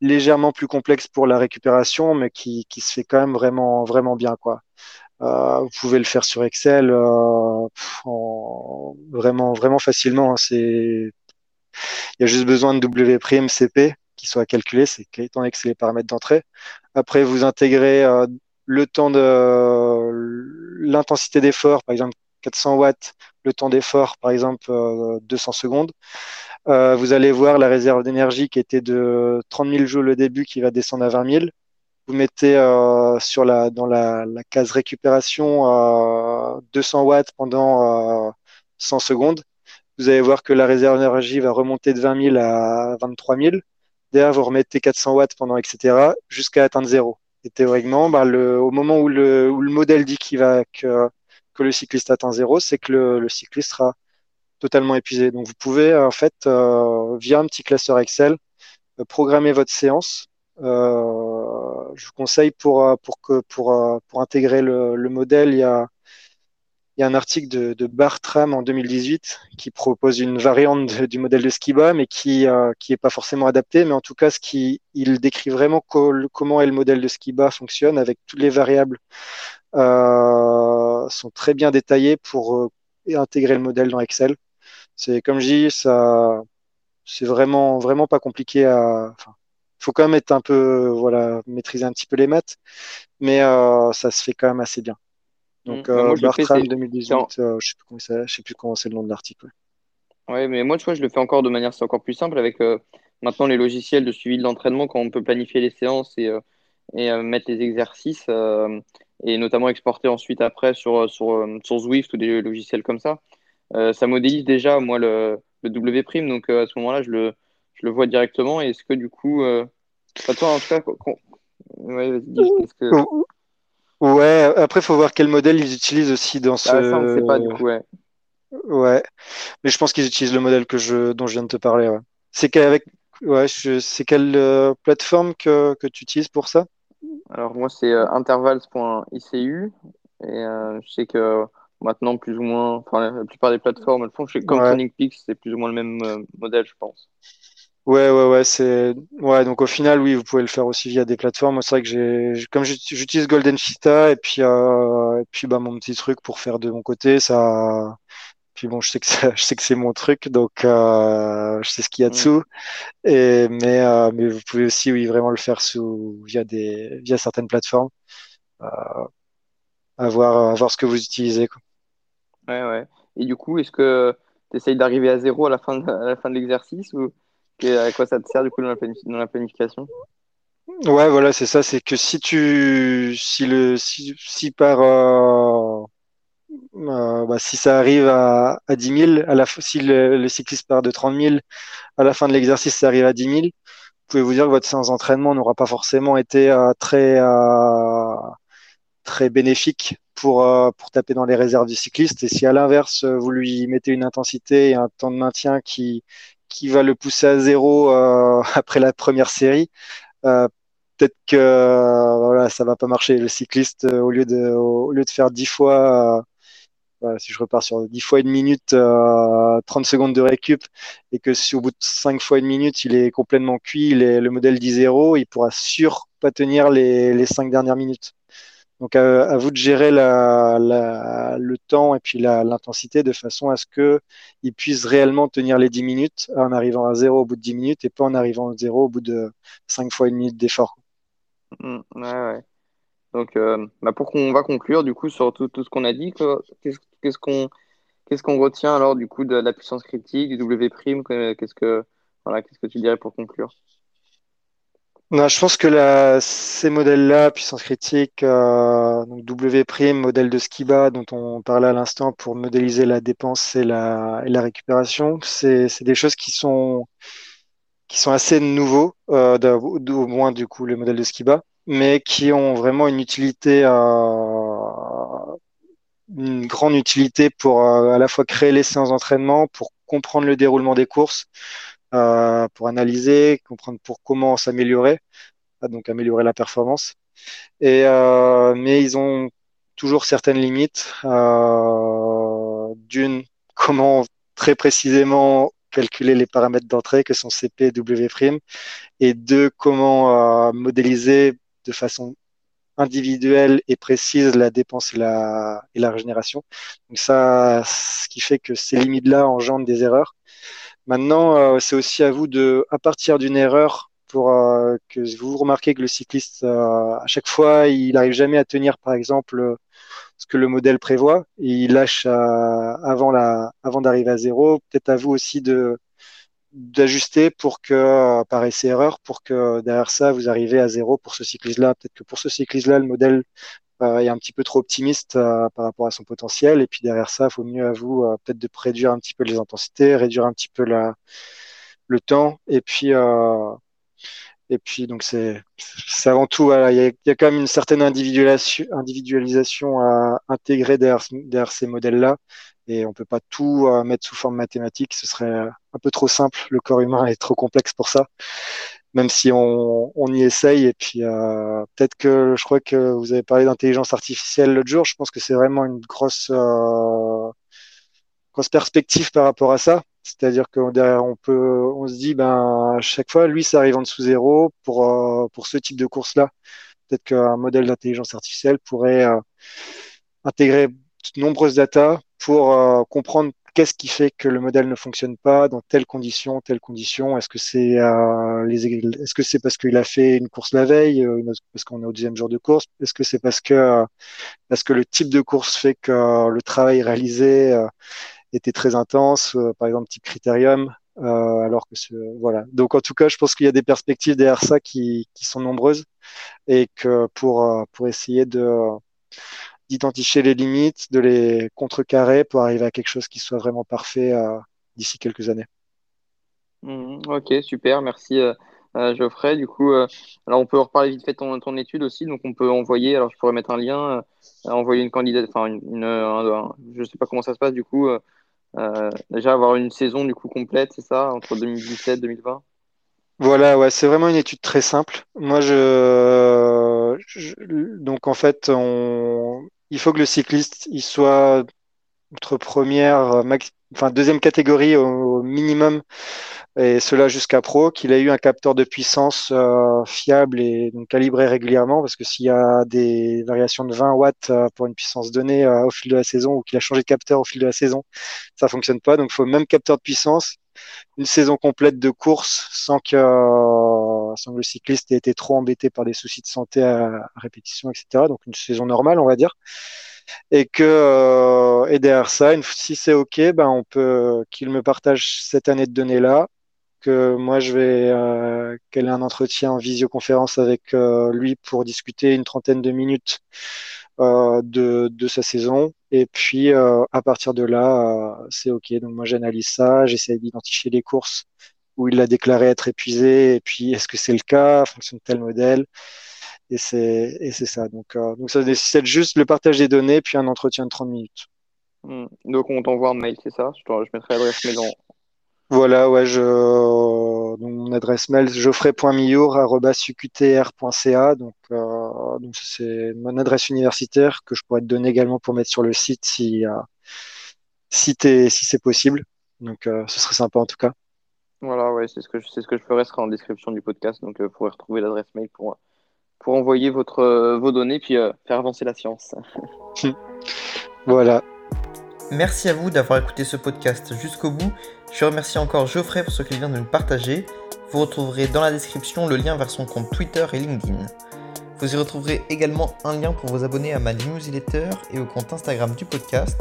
légèrement plus complexe pour la récupération, mais qui, qui se fait quand même vraiment, vraiment bien. Quoi. Euh, vous pouvez le faire sur Excel euh, vraiment vraiment facilement. Hein. C'est il y a juste besoin de W''CP qui soit calculé, c'est étant donné que c'est les paramètres d'entrée. Après, vous intégrez euh, le temps de l'intensité d'effort, par exemple 400 watts, le temps d'effort, par exemple 200 secondes. vous allez voir la réserve d'énergie qui était de 30 000 joules au début qui va descendre à 20 000 vous mettez euh, sur la, dans la, case récupération euh, 200 watts pendant 100 euh, secondes. Vous allez voir que la réserve d'énergie va remonter de 20 000 à 23 000. Derrière, vous remettez 400 watts pendant, etc., jusqu'à atteindre zéro. Et théoriquement, bah, le, au moment où le, où le modèle dit qu'il va, que, le cycliste atteint zéro, c'est que le, le, cycliste sera totalement épuisé. Donc, vous pouvez, en fait, euh, via un petit classeur Excel, programmer votre séance euh, je vous conseille pour, euh, pour, que, pour, euh, pour intégrer le, le modèle, il y a, il y a un article de, de, Bartram en 2018 qui propose une variante du modèle de Skiba, mais qui euh, qui est pas forcément adapté. Mais en tout cas, ce qui il décrit vraiment comment est le modèle de Skiba fonctionne avec toutes les variables euh, sont très bien détaillées pour intégrer le modèle dans Excel. C'est comme je dis, ça, c'est vraiment, vraiment pas compliqué à. Enfin, faut quand même être un peu, voilà, maîtriser un petit peu les maths, mais euh, ça se fait quand même assez bien. Donc, moi, euh, Bartram c'est 2018, euh, je sais plus comment ça- je sais plus comment c'est le nom de l'article. ouais. Ouais, mais moi, tu vois, je le fais encore de manière, c'est encore plus simple avec euh, maintenant les logiciels de suivi de l'entraînement quand on peut planifier les séances et, euh, et euh, mettre les exercices euh, et notamment exporter ensuite après sur, sur, euh, sur Zwift ou des logiciels comme ça. Euh, ça modélise déjà, moi, le, le W', donc euh, à ce moment-là, je le, je le vois directement. Et est-ce que du coup, euh, enfin, toi, en tout cas, ouais, que... Après, faut voir quel modèle ils utilisent aussi dans Ah, ça, on sait pas, du ce. coup, ouais. Ouais, mais je pense qu'ils utilisent le modèle que je, dont je viens de te parler. Ouais. C'est qu'avec, ouais, je... c'est quelle euh, plateforme que, que tu utilises pour ça? Alors moi c'est euh, intervals.icu et euh, je sais que maintenant plus ou moins, enfin la, plupart des plateformes elles font, que comme Ouais. Peaks c'est plus ou moins le même euh, modèle je pense. Ouais, ouais, ouais, c'est, ouais, donc au final, oui, vous pouvez le faire aussi via des plateformes. Moi, C'est vrai que j'ai, comme j'ut- j'utilise Golden Cheetah et puis, euh, et puis, bah, mon petit truc pour faire de mon côté, ça, puis bon, je sais que ça- [LAUGHS] je sais que c'est mon truc, donc, euh, je sais ce qu'il y a Mm. dessous. Et, mais, euh, mais vous pouvez aussi, oui, vraiment le faire sous, via des, via certaines plateformes, à voir, à voir ce que vous utilisez, quoi. Ouais ouais. Et du coup est-ce que tu essayes d'arriver à zéro à la fin de, à la fin de l'exercice ou que- à quoi ça te sert du coup dans la, dans la planification? Ouais, voilà, c'est ça, c'est que si tu, si le, si, si par, euh, Euh, bah, si ça arrive à, à 10 000, à la, si le, cycliste part de 30 000, à la fin de l'exercice, ça arrive à 10 000, vous pouvez vous dire que votre séance d'entraînement n'aura pas forcément été euh, très, très bénéfique pour, pour taper dans les réserves du cycliste. Et si à l'inverse, vous lui mettez une intensité et un temps de maintien qui, qui va le pousser à zéro euh, [LAUGHS] après la première série, euh, peut-être que euh, voilà, ça va pas marcher. Le cycliste, au lieu de, au lieu de faire 10 fois voilà, si je repars sur 10 fois une minute, euh, 30 secondes de récup, et que si au bout de 5 fois une minute, il est complètement cuit, il est- le modèle dit zéro, il pourra sûr pas tenir les, les 5 dernières minutes. Donc à, vous de gérer le temps et puis l'intensité de façon à ce que il puisse réellement tenir les 10 minutes en arrivant à zéro au bout de 10 minutes et pas en arrivant à zéro au bout de 5 fois une minute d'effort. Mm. Ouais ouais. Donc euh, bah, pour qu'on va conclure du coup sur tout, ce qu'on a dit, qu'est-ce qu'on qu'est-ce qu'on retient alors du coup de la puissance critique, du W', que- qu'est-ce que voilà, qu'est-ce que tu dirais pour conclure? Non, je pense que la, ces modèles-là, puissance critique, euh, donc W', modèle de Skiba dont on parlait à l'instant pour modéliser la dépense et la, et la récupération, c'est, des choses qui sont, qui sont assez nouveaux, euh, au moins du coup le modèle de Skiba, mais qui ont vraiment une utilité, euh, une grande utilité pour euh, à la fois créer les séances d'entraînement, pour comprendre le déroulement des courses, pour analyser, comprendre pour comment s'améliorer ah, donc améliorer la performance. Et, euh, mais ils ont toujours certaines limites. Euh, D'une, comment très précisément calculer les paramètres d'entrée que sont CP et W', et deux, comment euh, modéliser de façon individuelle et précise la dépense et la, et la régénération. Donc ça, ce qui fait que ces limites-là engendrent des erreurs. Maintenant, euh, c'est aussi à vous de, à partir d'une erreur, pour euh, que vous remarquez que le cycliste, euh, à chaque fois, il n'arrive jamais à tenir, par exemple, ce que le modèle prévoit, il lâche avant d'arriver à zéro. Peut-être à vous aussi d'ajuster pour que, par essai erreur, pour que derrière ça, vous arrivez à zéro pour ce cycliste-là. Peut-être que pour ce cycliste-là, le modèle euh, est un petit peu trop optimiste euh, par rapport à son potentiel. Et puis derrière ça, il faut mieux à vous euh, peut-être de réduire un petit peu les intensités, réduire un petit peu la, le temps. Et puis, euh, et puis donc c'est avant tout, il y a, quand même une certaine individualisation, à intégrer derrière, derrière ces modèles-là. Et on peut pas tout mettre sous forme mathématique, ce serait un peu trop simple. Le corps humain est trop complexe pour ça même si on, on y essaye. Et puis euh, peut-être que je crois que vous avez parlé d'intelligence artificielle l'autre jour. Je pense que c'est vraiment une grosse, euh, grosse perspective par rapport à ça. C'est-à-dire que derrière, on peut, on se dit, ben à chaque fois, lui, ça arrive en dessous zéro pour euh, pour ce type de course-là. Peut-être qu'un modèle d'intelligence artificielle pourrait euh, intégrer de nombreuses datas pour euh, comprendre qu'est-ce qui fait que le modèle ne fonctionne pas dans telle condition, telle condition? Est-ce que c'est euh, les est-ce que c'est parce qu'il a fait une course la veille, euh, parce qu'on est au deuxième jour de course? Est-ce que c'est parce que euh, parce que le type de course fait que le travail réalisé était très intense, par exemple type critérium alors que voilà. Donc en tout cas, je pense qu'il y a des perspectives derrière ça qui, qui sont nombreuses et que pour pour essayer de d'identifier les limites, de les contrecarrer pour arriver à quelque chose qui soit vraiment parfait euh, d'ici quelques années. Mmh, ok, super, merci euh, euh, Geoffrey. Du coup, alors on peut reparler vite fait de ton, ton, étude aussi, donc on peut envoyer, alors je pourrais mettre un lien, envoyer une candidate, enfin une, une je sais pas comment ça se passe du coup, déjà avoir une saison du coup complète, c'est ça, entre 2017 et 2020 voilà, ouais, c'est vraiment une étude très simple. Moi, je, je donc en fait, on, il faut que le cycliste il soit entre première, enfin deuxième catégorie au, minimum, et cela jusqu'à pro, qu'il ait eu un capteur de puissance euh, fiable et calibré régulièrement, parce que s'il y a des variations de 20 watts euh, pour une puissance donnée euh, au fil de la saison, ou qu'il a changé de capteur au fil de la saison, ça fonctionne pas. Donc il faut même capteur de puissance, une saison complète de course sans que, que le cycliste ait été trop embêté par des soucis de santé à répétition, etc. Donc une saison normale, on va dire et que euh, derrière ça, si c'est ok, ben on peut qu'il me partage cette année de données là, que moi je vais euh, qu'elle ait un entretien en visioconférence avec euh, lui pour discuter une trentaine de minutes de, de sa saison, et puis à partir de là, c'est ok. Donc moi j'analyse ça, j'essaie d'identifier les courses où il a déclaré être épuisé, et puis est-ce que c'est le cas? En fonction de tel modèle? Et c'est, et c'est ça. Donc, euh, donc ça nécessite juste le partage des données, puis un entretien de 30 minutes. Hmm. Donc on t'envoie un mail, c'est ça? Je, je, mettrai l'adresse mail en... Voilà, ouais, je... donc, mon adresse mail geoffrey.milliour.uqtr.ca. Donc, euh, donc c'est mon adresse universitaire que je pourrais te donner également pour mettre sur le site si, euh, si, si c'est possible. Donc euh, ce serait sympa en tout cas. Voilà, ouais, c'est ce que je, c'est ce que je ferai, ce sera en description du podcast. Donc, euh, vous pourrez retrouver l'adresse mail pour, pour envoyer votre, euh, vos données puis euh, faire avancer la science. [LAUGHS] voilà. Merci à vous d'avoir écouté ce podcast jusqu'au bout. Je remercie encore Geoffrey pour ce qu'il vient de nous partager. Vous retrouverez dans la description le lien vers son compte Twitter et LinkedIn. Vous y retrouverez également un lien pour vous abonner à ma newsletter et au compte Instagram du podcast.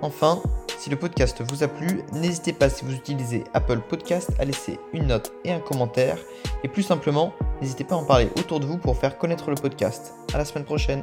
Enfin, si le podcast vous a plu, n'hésitez pas si vous utilisez Apple Podcast à laisser une note et un commentaire. Et plus simplement, n'hésitez pas à en parler autour de vous pour faire connaître le podcast. À la semaine prochaine.